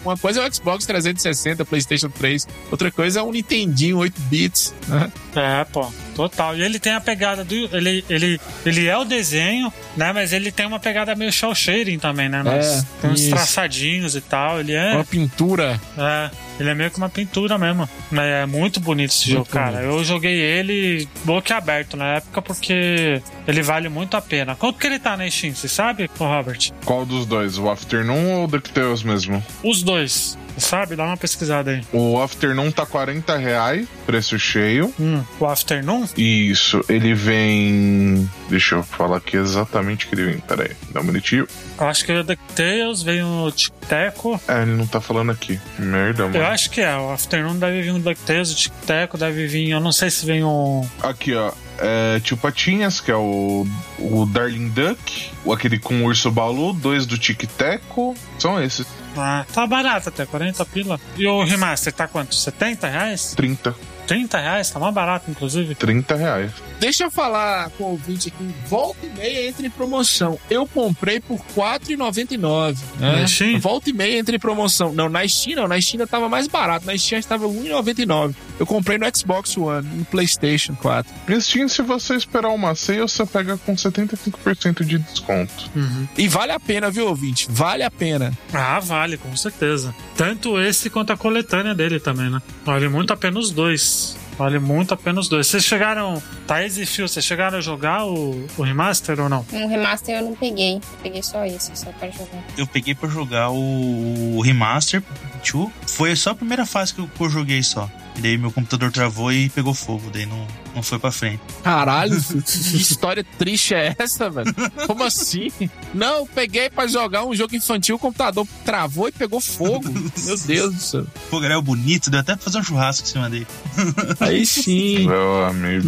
uma coisa é o Xbox 360, PlayStation 3, outra coisa é um Nintendinho 8 bits. Né? É, pô, total. E ele tem a pegada do. Ele, ele, ele é o desenho, né? Mas ele tem uma pegada meio shell shading também, né? Mas É, tem uns isso. traçadinhos e tal. Ele é. Uma pintura. É, ele é meio que uma pintura mesmo. É muito bonito esse Muito jogo, cara. bonito. Eu joguei ele boca aberto na época porque ele vale muito a pena. Quanto que ele tá na Steam, você sabe, Robert? Qual dos dois? O Afternoon ou o DuckTales mesmo? Os dois. Sabe? Dá uma pesquisada aí. O Afternoon tá 40 reais, preço cheio. Hum, o Afternoon? Isso, ele vem. Deixa eu falar aqui exatamente o que ele vem. Pera aí, dá um minutinho. Eu acho que é o DuckTales, vem o Tic Teco. É, ele não tá falando aqui. Merda, Eu mano. acho que é. O Afternoon deve vir um DuckTales, o Tic Teco deve vir. Eu não sei se vem um. Aqui, ó. É, Tio Patinhas, que é o, o Darling Duck, o aquele com o Urso Balu, dois do Tic Teco. São esses. Ah, tá barato até, 40 pila. E o remaster tá quanto? 70 reais? 30. 30 reais? Tá mais barato, inclusive. 30 reais. Deixa eu falar com o ouvinte aqui, volta e meia entre em promoção. Eu comprei por R$ 4,99. Né? Na Steam? Volta e meia entre em promoção. Não, na Steam não, na Steam tava mais barato. Na Steam estava R$ 1,99. Eu comprei no Xbox One, no PlayStation 4. E Steam, se você esperar uma ceia, você pega com 75% de desconto. E vale a pena, viu, ouvinte? Vale a pena. Ah, vale, com certeza. Tanto esse quanto a coletânea dele também, né? Vale muito a pena os dois. Vale muito a pena os dois. Vocês chegaram. Thaís e Phil, vocês chegaram a jogar o, o remaster ou não? Um remaster eu não peguei. Eu peguei só esse, só pra jogar. Eu peguei pra jogar o, o remaster pro Pikachu. Foi só a primeira fase que eu, que eu joguei só. E daí meu computador travou e pegou fogo. Daí não, não foi pra frente. Caralho, [LAUGHS] que história triste é essa, velho? Como assim? Não, eu peguei pra jogar um jogo infantil, o computador travou e pegou fogo. Meu Deus do céu. Pô, era bonito, deu até pra fazer um churrasco em cima dele. [LAUGHS] Aí sim. Meu amigo.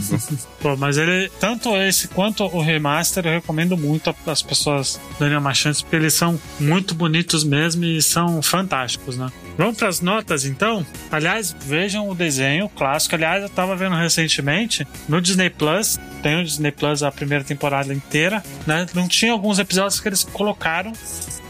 Pô, mas ele, tanto esse quanto o remaster, eu recomendo muito as pessoas darem uma chance, porque eles são muito bonitos mesmo e são fantásticos, né? Vamos para as notas então? Aliás, vejam o desenho clássico. Aliás, eu tava vendo recentemente no Disney Plus. Tem o Disney Plus a primeira temporada inteira, né? Não tinha alguns episódios que eles colocaram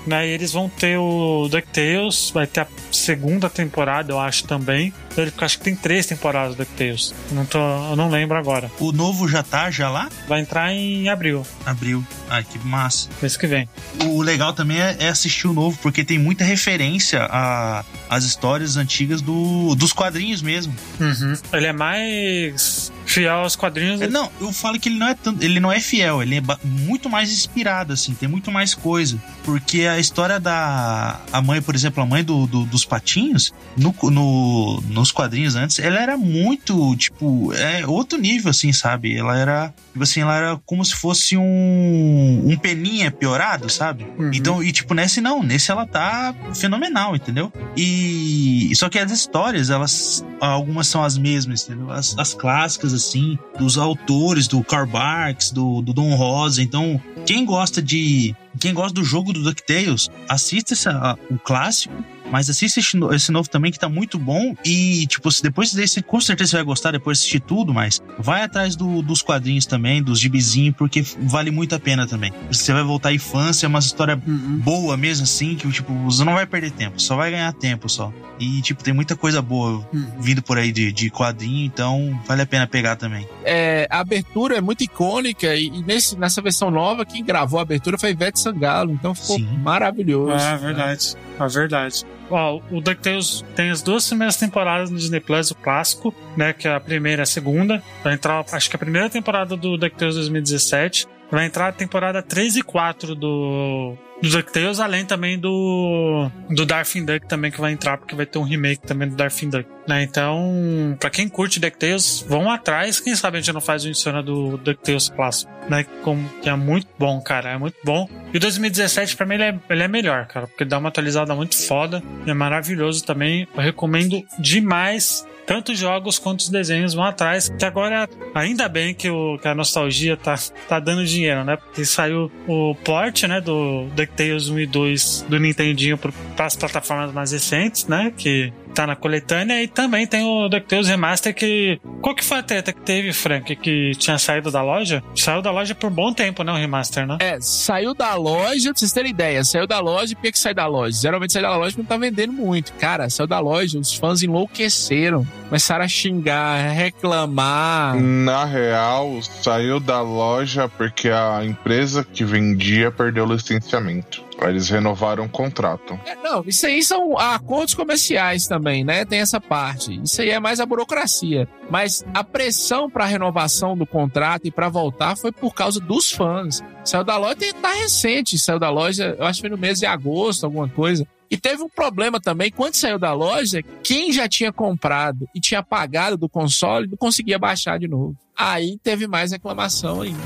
né? E eles vão ter o DuckTales, vai ter a segunda temporada, eu acho também. Eu acho que tem três temporadas do DuckTales. Não, tô, eu não lembro agora. O novo já tá já lá? Vai entrar em abril, Abril. Ai, que massa. mês que vem. O legal também é, é assistir o novo, porque tem muita referência a- às histórias antigas do, dos quadrinhos mesmo. Uhum. Ele é mais fiel aos quadrinhos. É, Não, eu falo que ele não é tanto, ele não é fiel, ele é muito mais inspirado, assim, tem muito mais coisa. Porque a história da a mãe, por exemplo, a mãe do, do- dos patinhos, no, no- nos quadrinhos antes, ela era muito, tipo, é outro nível, assim, sabe? Ela era, tipo assim, ela era como se fosse um, um peninha piorado, sabe? Uhum. Então, e tipo, nesse não, nesse ela tá fenomenal, entendeu? E só que as histórias, elas algumas são as mesmas, entendeu? As, as clássicas assim, dos autores, do Karl Barks, do, do Don Rosa. Então, quem gosta de quem gosta do jogo do DuckTales, assista essa, o clássico mas assista esse, no- esse novo também que tá muito bom. E, tipo, se depois desse, com certeza você vai gostar depois de assistir tudo, mas vai atrás do- dos quadrinhos também, dos gibizinhos, porque vale muito a pena também. Você vai voltar à infância, é uma história boa mesmo, assim, que, tipo, você não vai perder tempo, só vai ganhar tempo só. E, tipo, tem muita coisa boa vindo por aí de, de quadrinho, então vale a pena pegar também. É, a abertura é muito icônica e, e nesse, nessa versão nova, quem gravou a abertura foi Ivete Sangalo, então ficou Sim. maravilhoso. É verdade. É verdade. Ó, o DuckTales tem as duas primeiras temporadas no Disney Plus, o clássico, né? Que é a primeira e a segunda. Vai entrar, acho que a primeira temporada do DuckTales 2017. Vai entrar a temporada 3 e 4 do, do DuckTales, além também do, do Darkwing Duck também que vai entrar, porque vai ter um remake também do Darkwing Duck. Né? Então, pra quem curte DuckTales, vão atrás. Quem sabe a gente não faz o Insana do DuckTales clássico, né? Como, que é muito bom, cara. É muito bom. E o 2017, pra mim, ele é, ele é melhor, cara, porque dá uma atualizada muito foda. É maravilhoso também. Eu recomendo demais. Tanto os jogos quanto os desenhos vão atrás. Que agora, ainda bem que, o, que a nostalgia tá, tá dando dinheiro, né? Porque saiu o port, né? Do DuckTales 1 e 2 do Nintendinho para as plataformas mais recentes, né? Que tá na coletânea. E também tem o DuckTales Remaster que... Qual que foi a treta que teve, Frank? Que tinha saído da loja? Saiu da loja por bom tempo, né? O Remaster, né? É, saiu da loja, pra vocês terem ideia, saiu da loja, por que que sai da loja? Geralmente sai da loja porque não tá vendendo muito. Cara, saiu da loja, os fãs enlouqueceram. Começaram a xingar, a reclamar. Na real, saiu da loja porque a empresa que vendia perdeu o licenciamento. Eles renovaram o contrato. É, não, isso aí são acordos comerciais também, né? Tem essa parte. Isso aí é mais a burocracia. Mas a pressão pra renovação do contrato e pra voltar foi por causa dos fãs. Saiu da loja, tá recente, saiu da loja, eu acho que foi no mês de agosto, alguma coisa. E teve um problema também, quando saiu da loja, quem já tinha comprado e tinha pagado do console não conseguia baixar de novo. Aí teve mais reclamação ainda,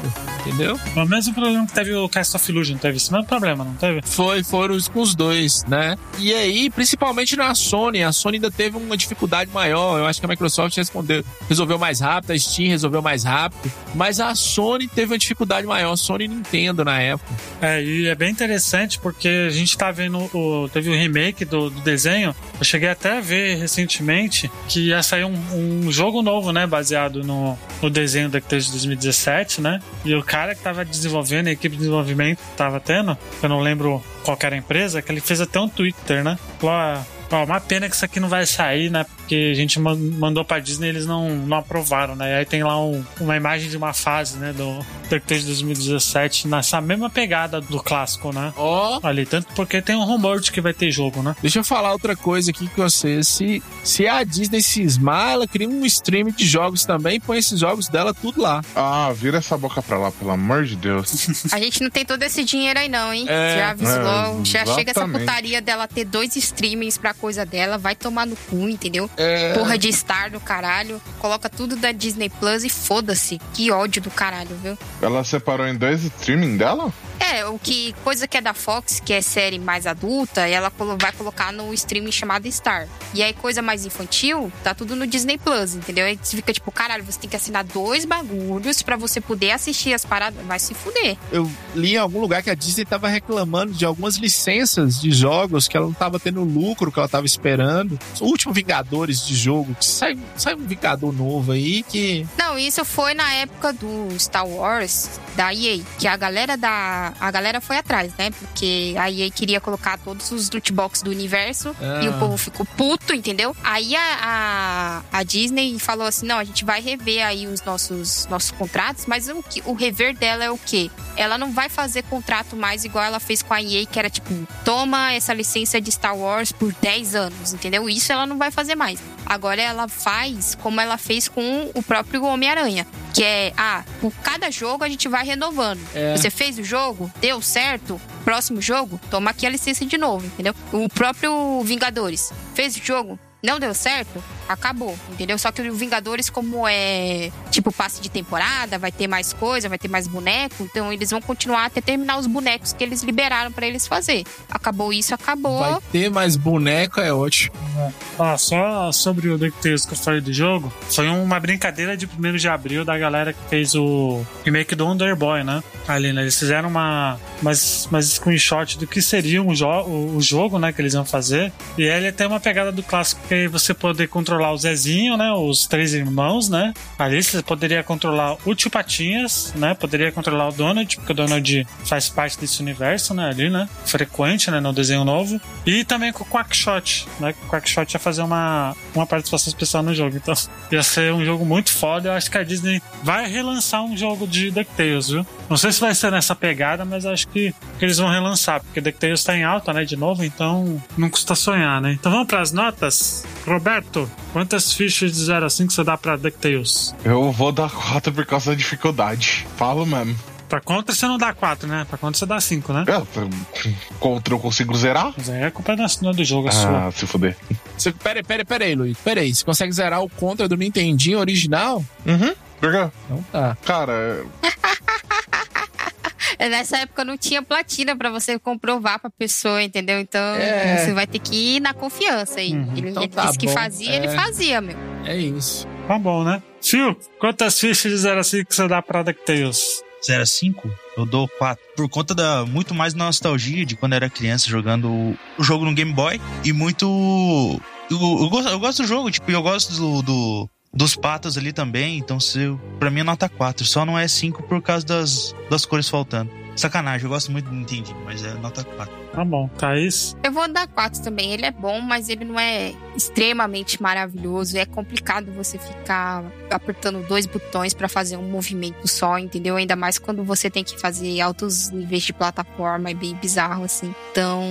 entendeu? O mesmo problema que teve o Cast of Illusion, teve esse mesmo problema, não teve? Foi, foram os- com os dois, né? E aí, principalmente na Sony, a Sony ainda teve uma dificuldade maior. Eu acho que a Microsoft respondeu, resolveu mais rápido, a Steam resolveu mais rápido, mas a Sony teve uma dificuldade maior, Sony e Nintendo na época. É, e é bem interessante porque a gente tá vendo o. Teve o remake do, do desenho. Eu cheguei até a ver recentemente que ia sair um, um jogo novo, né? Baseado no, no desenho da de 2017, né? E o cara que tava desenvolvendo, a equipe de desenvolvimento tava tendo, eu não lembro qual era a empresa, que ele fez até um Twitter, né? Falou, "Ah, Ó, uma pena que isso aqui não vai sair, né? Porque a gente man- mandou pra Disney e eles não, não aprovaram, né? E aí tem lá um- uma imagem de uma fase, né? Do DuckTales 2017, nessa mesma pegada do clássico, né? Ó, Ali, tanto porque tem um rumor de que vai ter jogo, né? deixa eu falar outra coisa aqui com você. Se, se a Disney cismar, ela cria um stream de jogos também e põe esses jogos dela tudo lá. Ah, vira essa boca pra lá, pelo amor de Deus. [LAUGHS] A gente não tem todo esse dinheiro aí, não, hein? É, já aviso é. Já chega essa putaria dela ter dois streamings pra coisa dela. Vai tomar no cu, entendeu? É, Porra de Star do caralho. Coloca tudo da Disney Plus e foda-se. Que ódio do caralho, viu? Ela separou em dois streaming dela? É, o que coisa que é da Fox, que é série mais adulta, ela vai colocar no streaming chamado Star. E aí coisa mais infantil, tá tudo no Disney Plus, entendeu? Aí você fica tipo, caralho, você tem que assinar dois bagulhos pra você poder assistir as paradas. Vai se fuder. eu li em algum lugar que a Disney tava reclamando de algumas licenças de jogos que ela não tava tendo lucro que ela tava esperando. O último Vingadores de jogo, que sai, sai um Vingador novo aí que. Não, isso foi na época do Star Wars da EA, que a galera da a, galera foi atrás, né? Porque a EA queria colocar todos os loot box do universo Ah. e o povo ficou puto, entendeu? Aí a, a, a Disney falou assim: não, a gente vai rever aí os nossos, nossos contratos, mas o, que, o rever dela é o quê? Ela não vai fazer contrato mais igual ela fez com a EA, que era tipo, toma essa licença de Star Wars por 10 anos, entendeu? Isso ela não vai fazer mais. Agora ela faz como ela fez com o próprio Homem-Aranha. Que é, ah, por cada jogo a gente vai renovando. É. Você fez o jogo, deu certo, próximo jogo, toma aqui a licença de novo, entendeu? O próprio Vingadores fez o jogo, não deu certo, acabou, entendeu? Só que o Vingadores, como é tipo passe de temporada, vai ter mais coisa, vai ter mais boneco, então eles vão continuar até terminar os bonecos que eles liberaram pra eles fazer. Acabou isso, acabou. Vai ter mais boneco, é ótimo. Ó, só sobre o DuckTales que eu falei do jogo, foi uma brincadeira de 1 de abril da galera que fez o remake do Wonder Boy, né? Ali, né? Eles fizeram uma, umas, umas screenshot do que seria um jo o, o jogo, né? Que eles iam fazer. E ele tem uma pegada do clássico é você poder controlar o Zezinho, né? Os três irmãos, né? Ali você poderia controlar o Tio Patinhas, né? Poderia controlar o Donald, porque o Donald faz parte desse universo, né? Ali, né? Frequente, né? No desenho novo. E também com o Quackshot, né? O Quackshot ia fazer uma, uma participação especial no jogo. Então, [LAUGHS] ia ser um jogo muito foda. Eu acho que a Disney vai relançar um jogo de DuckTales, viu? Não sei se vai ser nessa pegada, mas acho que, que eles vão relançar, porque DuckTales tá em alta, né? De novo, então não custa sonhar, né? Então vamos pras notas. Roberto, quantas fichas de 0 a 5 você dá pra DuckTales? Eu vou dar 4 por causa da dificuldade. Falo mesmo. Pra contra você não dá 4, né? Pra contra você dá 5, né? É, contra eu consigo zerar? Mas aí a culpa não é do jogo, é sua. Ah, se fuder. Você, pera, pera, pera aí, Luiz. Pera aí. Você consegue zerar o contra do Nintendinho original? Uhum. Porque, Então tá. cara, Nessa época não tinha platina pra você comprovar pra pessoa, entendeu? Então É. você vai ter que ir na confiança aí. Uhum. Ele, Então ele tá disse que bom. fazia, ele É. fazia, meu. É isso. Tá bom, né? Fio, quantas fichas de 0 a 5 você dá pra DuckTales? 0 a 5, eu dou 4. Por conta da muito mais nostalgia de quando eu era criança jogando o, o jogo no Game Boy. E muito. Eu, eu gosto, eu gosto do jogo, tipo, eu gosto do, do- dos patos ali também. Então, pra mim é nota 4. Só não é 5 por causa das, das cores faltando. Sacanagem, eu gosto muito do Nintendo, mas é nota 4. Tá bom. Thaís? Eu vou dar 4 também. Ele é bom, mas ele não é extremamente maravilhoso. É complicado você ficar apertando dois botões pra fazer um movimento só, entendeu? Ainda mais quando você tem que fazer altos níveis de plataforma. É bem bizarro, assim. Então,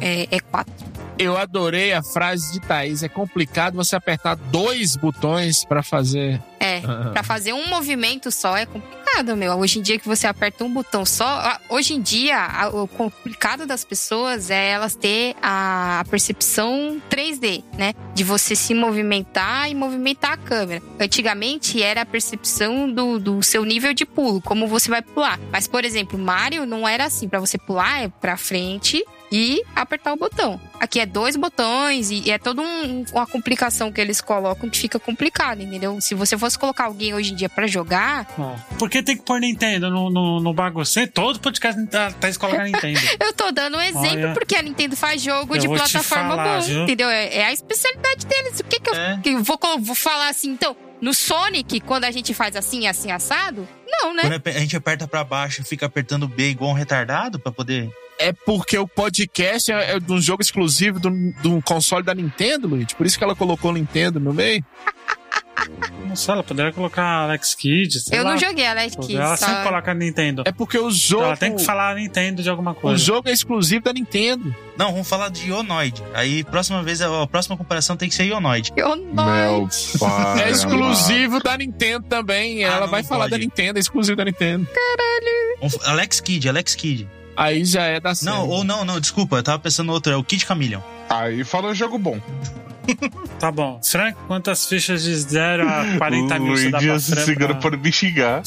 é 4. Eu adorei a frase de Thaís. É complicado você apertar dois botões pra fazer. É, [LAUGHS] pra fazer um movimento só é complicado, meu. Hoje em dia que você aperta um botão só, hoje em dia o complicado das pessoas é elas ter a percepção 3D, né? De você se movimentar e movimentar a câmera. Antigamente era a percepção do, do seu nível de pulo, como você vai pular. Mas, por exemplo, Mario não era assim. Pra você pular é pra frente e apertar o botão. Aqui é dois botões e é toda um- uma complicação que eles colocam que fica complicado, entendeu? Se você fosse colocar alguém hoje em dia pra jogar, Por que tem que pôr Nintendo no, no, no Todo podcast tá, tá escolhendo [LAUGHS] Nintendo. eu tô dando um exemplo Olha. porque a Nintendo faz jogo de plataforma falar, bom, viu? entendeu? É, é a especialidade deles. O que que eu, É. que eu vou, vou falar assim, então? No Sonic, quando a gente faz assim, assim, assado? Não, né? Quando a gente aperta pra baixo e fica apertando B igual um retardado pra poder. É porque o podcast é, é de um jogo exclusivo de um, console da Nintendo, Luiz. Por isso que ela colocou o Nintendo no meio. [LAUGHS] Não sei, ela poderia colocar Alex Kidd. sei Eu lá. não joguei Alex Kidd. Ela só- sempre coloca Nintendo. É porque o jogo. Ela tem que falar Nintendo de alguma O coisa. jogo é exclusivo da Nintendo. Não, vamos falar de Ionoid. Aí, próxima vez, a próxima comparação tem que ser Ionoid. Meu pai. é exclusivo da Nintendo também. Ah, Ela vai falar pode. da Nintendo, é exclusivo da Nintendo. Vamos- Alex Kidd, Alex Kidd. Aí já é da série. Não, ou não, não, desculpa, eu tava pensando outro, é o Kid Chameleon. Aí fala um jogo bom. Tá bom. Frank, quantas fichas de 0 a 40 mil você dá pra Luigi se Fran? segura pra- por me xingar.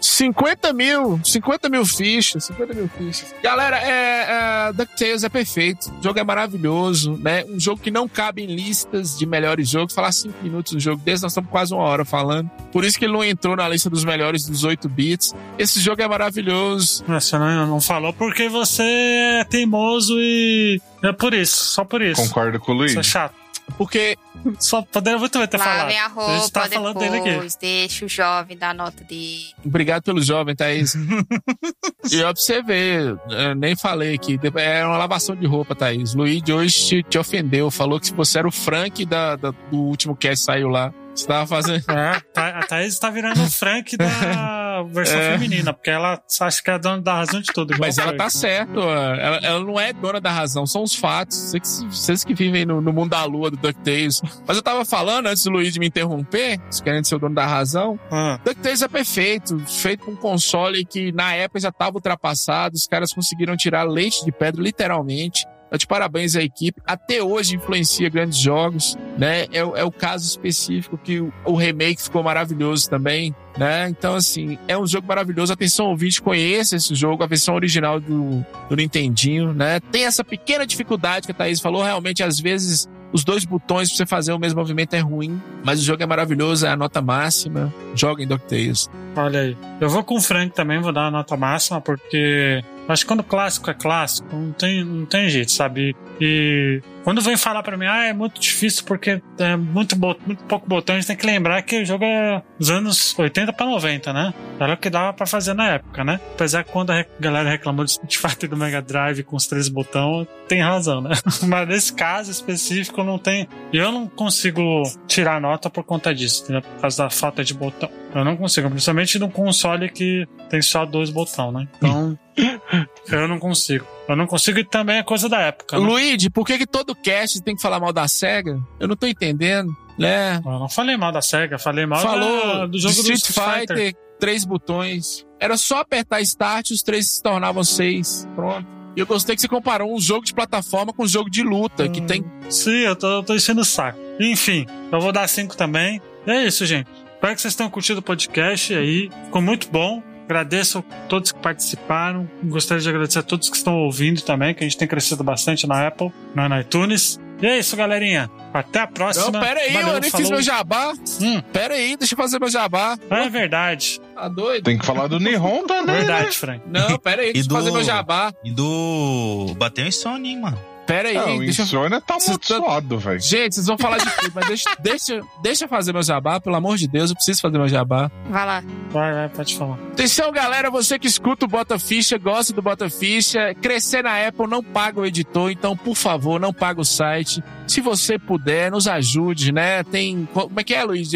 50 mil, 50 mil fichas, 50 mil fichas. Galera, é, é, DuckTales é perfeito. O jogo é maravilhoso, né? Um jogo que não cabe em listas de melhores jogos. Falar 5 minutos do jogo desse, nós estamos quase uma hora falando. Por isso que ele não entrou na lista dos melhores dos 8 bits. Esse jogo é maravilhoso. Você não, não falou porque você é teimoso e. É por isso, só por isso. Concordo com o Luigi. Você é chato. Porque Só poderia muito bem ter falado. Lavem a a gente roupa tá falando dele aqui. depois, deixa o jovem dar nota dele. Obrigado pelo jovem, Thaís. [LAUGHS] e ó, pra você ver, eu nem falei aqui. É uma lavação de roupa, Thaís. Luigi hoje te, te ofendeu. Falou que você era o Frank da, da- do último cast que saiu lá. Você tava fazendo. É, Tha- a Thaís tá virando o Frank da versão É. feminina, porque ela acha que é dona da razão de tudo. Mas ela Frank. tá certo. ó. Ela, ela não é dona da razão, são os fatos. Vocês que, vivem no, no mundo da lua do DuckTales. Mas eu tava falando antes do Luigi me interromper, querendo ser o dono da razão. Ah, DuckTales é perfeito, feito com um console que na época já estava ultrapassado, os caras conseguiram tirar leite de pedra, literalmente. Tá de parabéns à equipe. Até hoje influencia grandes jogos, né? É, o- é o caso específico que o, o remake ficou maravilhoso também, né? Então, assim, é um jogo maravilhoso. Atenção, ouvinte, conheça esse jogo, a versão original do, do Nintendinho, né? Tem essa pequena dificuldade que a Thaís falou, realmente, às vezes, os dois botões pra você fazer o mesmo movimento é ruim, mas o jogo é maravilhoso, é a nota máxima. Joga em DuckTales. olha aí. Eu vou com o Frank também, vou dar a nota máxima, porque que quando clássico é clássico, não tem, não tem jeito, sabe? E quando vem falar pra mim, ah, é muito difícil porque é muito, muito pouco botão, a gente tem que lembrar que o jogo é dos anos 80 pra 90, né? Era o que dava pra fazer na época, né? Apesar que quando a galera reclamou Street Fighter do Mega Drive com os três botões, tem razão, né? [LAUGHS] Mas nesse caso específico não tem. Eu não consigo tirar nota por conta disso, entendeu? Por causa da falta de botão. Eu não consigo, principalmente num console que tem só dois botões, né? Então. [LAUGHS] eu não consigo. Eu não consigo e também é coisa da época. Né? Luigi, por que, que todo cast tem que falar mal da SEGA? Eu não tô entendendo, né? Eu não falei mal da SEGA, falei mal Falou da- do jogo de do Street Fighter, três botões. Era só apertar Start e os três se tornavam seis. Pronto. E eu gostei que você comparou um jogo de plataforma com um jogo de luta, que Hum. tem. Sim, eu tô, eu tô enchendo o saco. Enfim, eu vou dar 5 também. É isso, gente. Espero que vocês tenham curtido o podcast aí. Ficou muito bom. Agradeço a todos que participaram. Gostaria de agradecer a todos que estão ouvindo também, que a gente tem crescido bastante na Apple, na na iTunes. E é isso, galerinha. Até a próxima. Não, pera aí, Valeu, eu nem falou. fiz meu jabá. Hum, Pera aí, deixa eu fazer meu jabá. é verdade. Tá doido? Tem que falar do Nihon também. né? Verdade, Frank. Não, pera aí, deixa eu fazer meu jabá. E do. Bateu em Sony, hein, mano. Pera aí, Não, o deixa eu Insônia tá Você tá- amaldiçoado, velho. Gente, vocês vão falar de tudo, mas deixa, [LAUGHS] deixa, deixa eu fazer meu jabá, pelo amor de Deus, eu preciso fazer meu jabá. Vai lá. Vai, vai, pode falar. Atenção, galera, você que escuta o Bota Ficha, gosta do Bota Ficha, crescer na Apple não paga o editor, então, por favor, não paga o site. Se você puder, nos ajude, né? Tem. Como é que é, Luiz?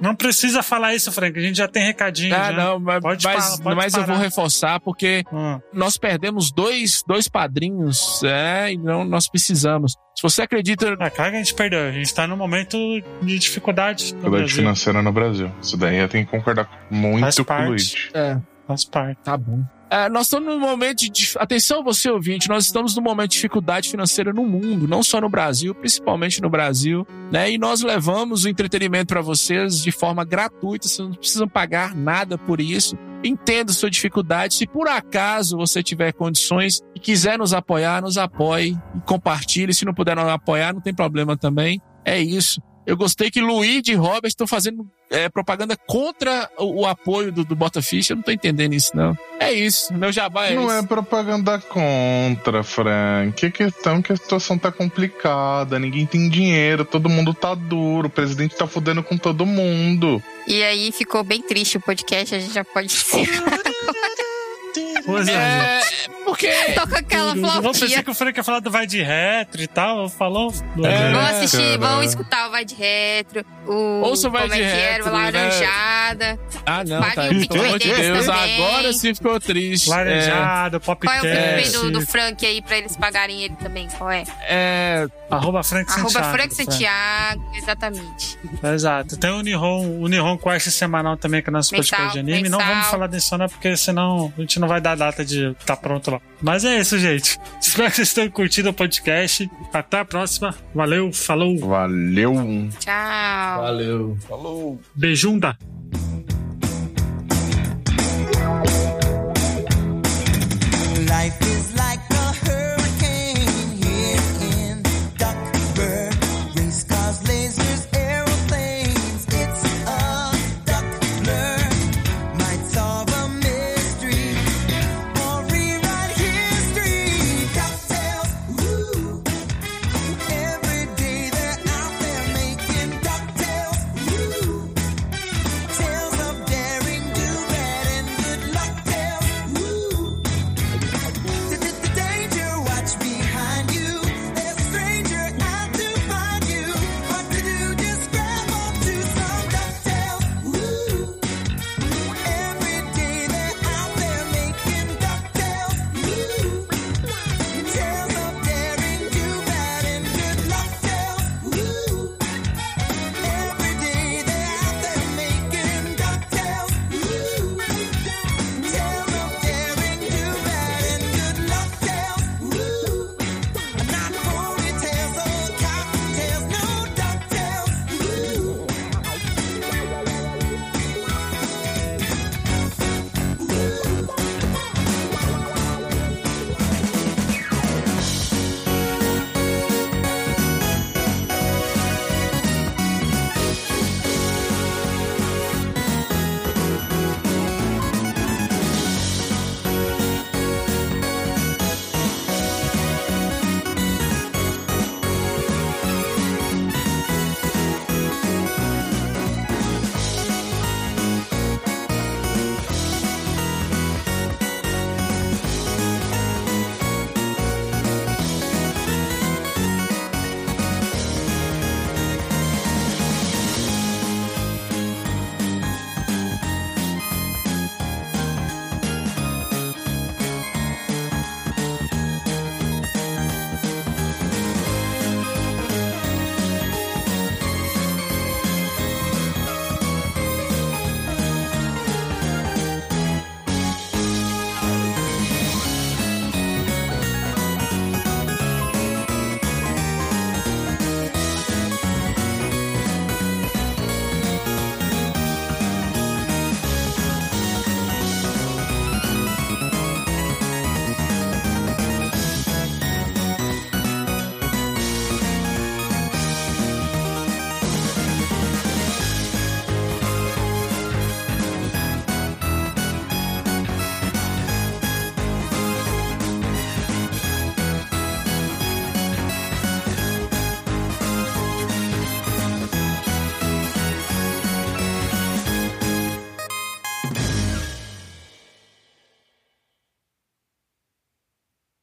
Não precisa falar isso, Frank. A gente já tem recadinho. Ah, já. não, mas, Pode mas, pode mas eu vou parar. reforçar porque Hum. nós perdemos dois, dois padrinhos, é, e não nós precisamos. Se você acredita. É claro que a gente perdeu. A gente tá num momento de dificuldade. Dificuldade financeira no Brasil. Isso daí eu tenho que concordar Faz muito com o. Luigi. É, Faz parte. Tá bom. É, nós estamos num momento de. Atenção, você ouvinte, nós estamos num momento de dificuldade financeira no mundo, não só no Brasil, principalmente no Brasil, né? E nós levamos o entretenimento para vocês de forma gratuita, vocês não precisam pagar nada por isso. Entenda sua dificuldade. Se por acaso você tiver condições e quiser nos apoiar, nos apoie e compartilhe. Se não puder nos apoiar, não tem problema também. É isso. Eu gostei que Luiz e Robert estão fazendo é, propaganda contra o, o apoio do, do Botafish. Eu não tô entendendo isso, não. É isso. Meu jabá é Não isso. é propaganda contra, Frank. A questão é que a situação tá complicada, ninguém tem dinheiro, todo mundo tá duro, o presidente tá fudendo com todo mundo. E aí ficou bem triste o podcast, a gente já pode encerrar. Pois é. É, porque. [LAUGHS] Toca aquela Eu pensei flautinha. que o Frank ia falar do Vai de Retro e tal. Falou. É. Vão assistir, cara. vão escutar o Vai de Retro, o Ouça o Vai de é Retro, o Laranjada. Ah, não, Pague tá. o Pelo PicPay amor de deles Deus, também. agora sim ficou triste. Laranjado, Qual é o Popcast. PicPay do, do Frank aí pra eles pagarem ele também? Qual é? É, é, Arroba Frank Arroba Santiago. Frank Santiago, exatamente. Exato. Tem o Nihon, o Nihon Quest semanal também, que é nosso Mensal, podcast de anime. Não mensal. vamos falar disso, né? Porque senão a gente não vai dar data de estar pronto lá. Mas é isso, gente. Espero que vocês tenham curtido o podcast. Até a próxima. Valeu, falou, Valeu. Tchau. valeu. Falou. beijunda.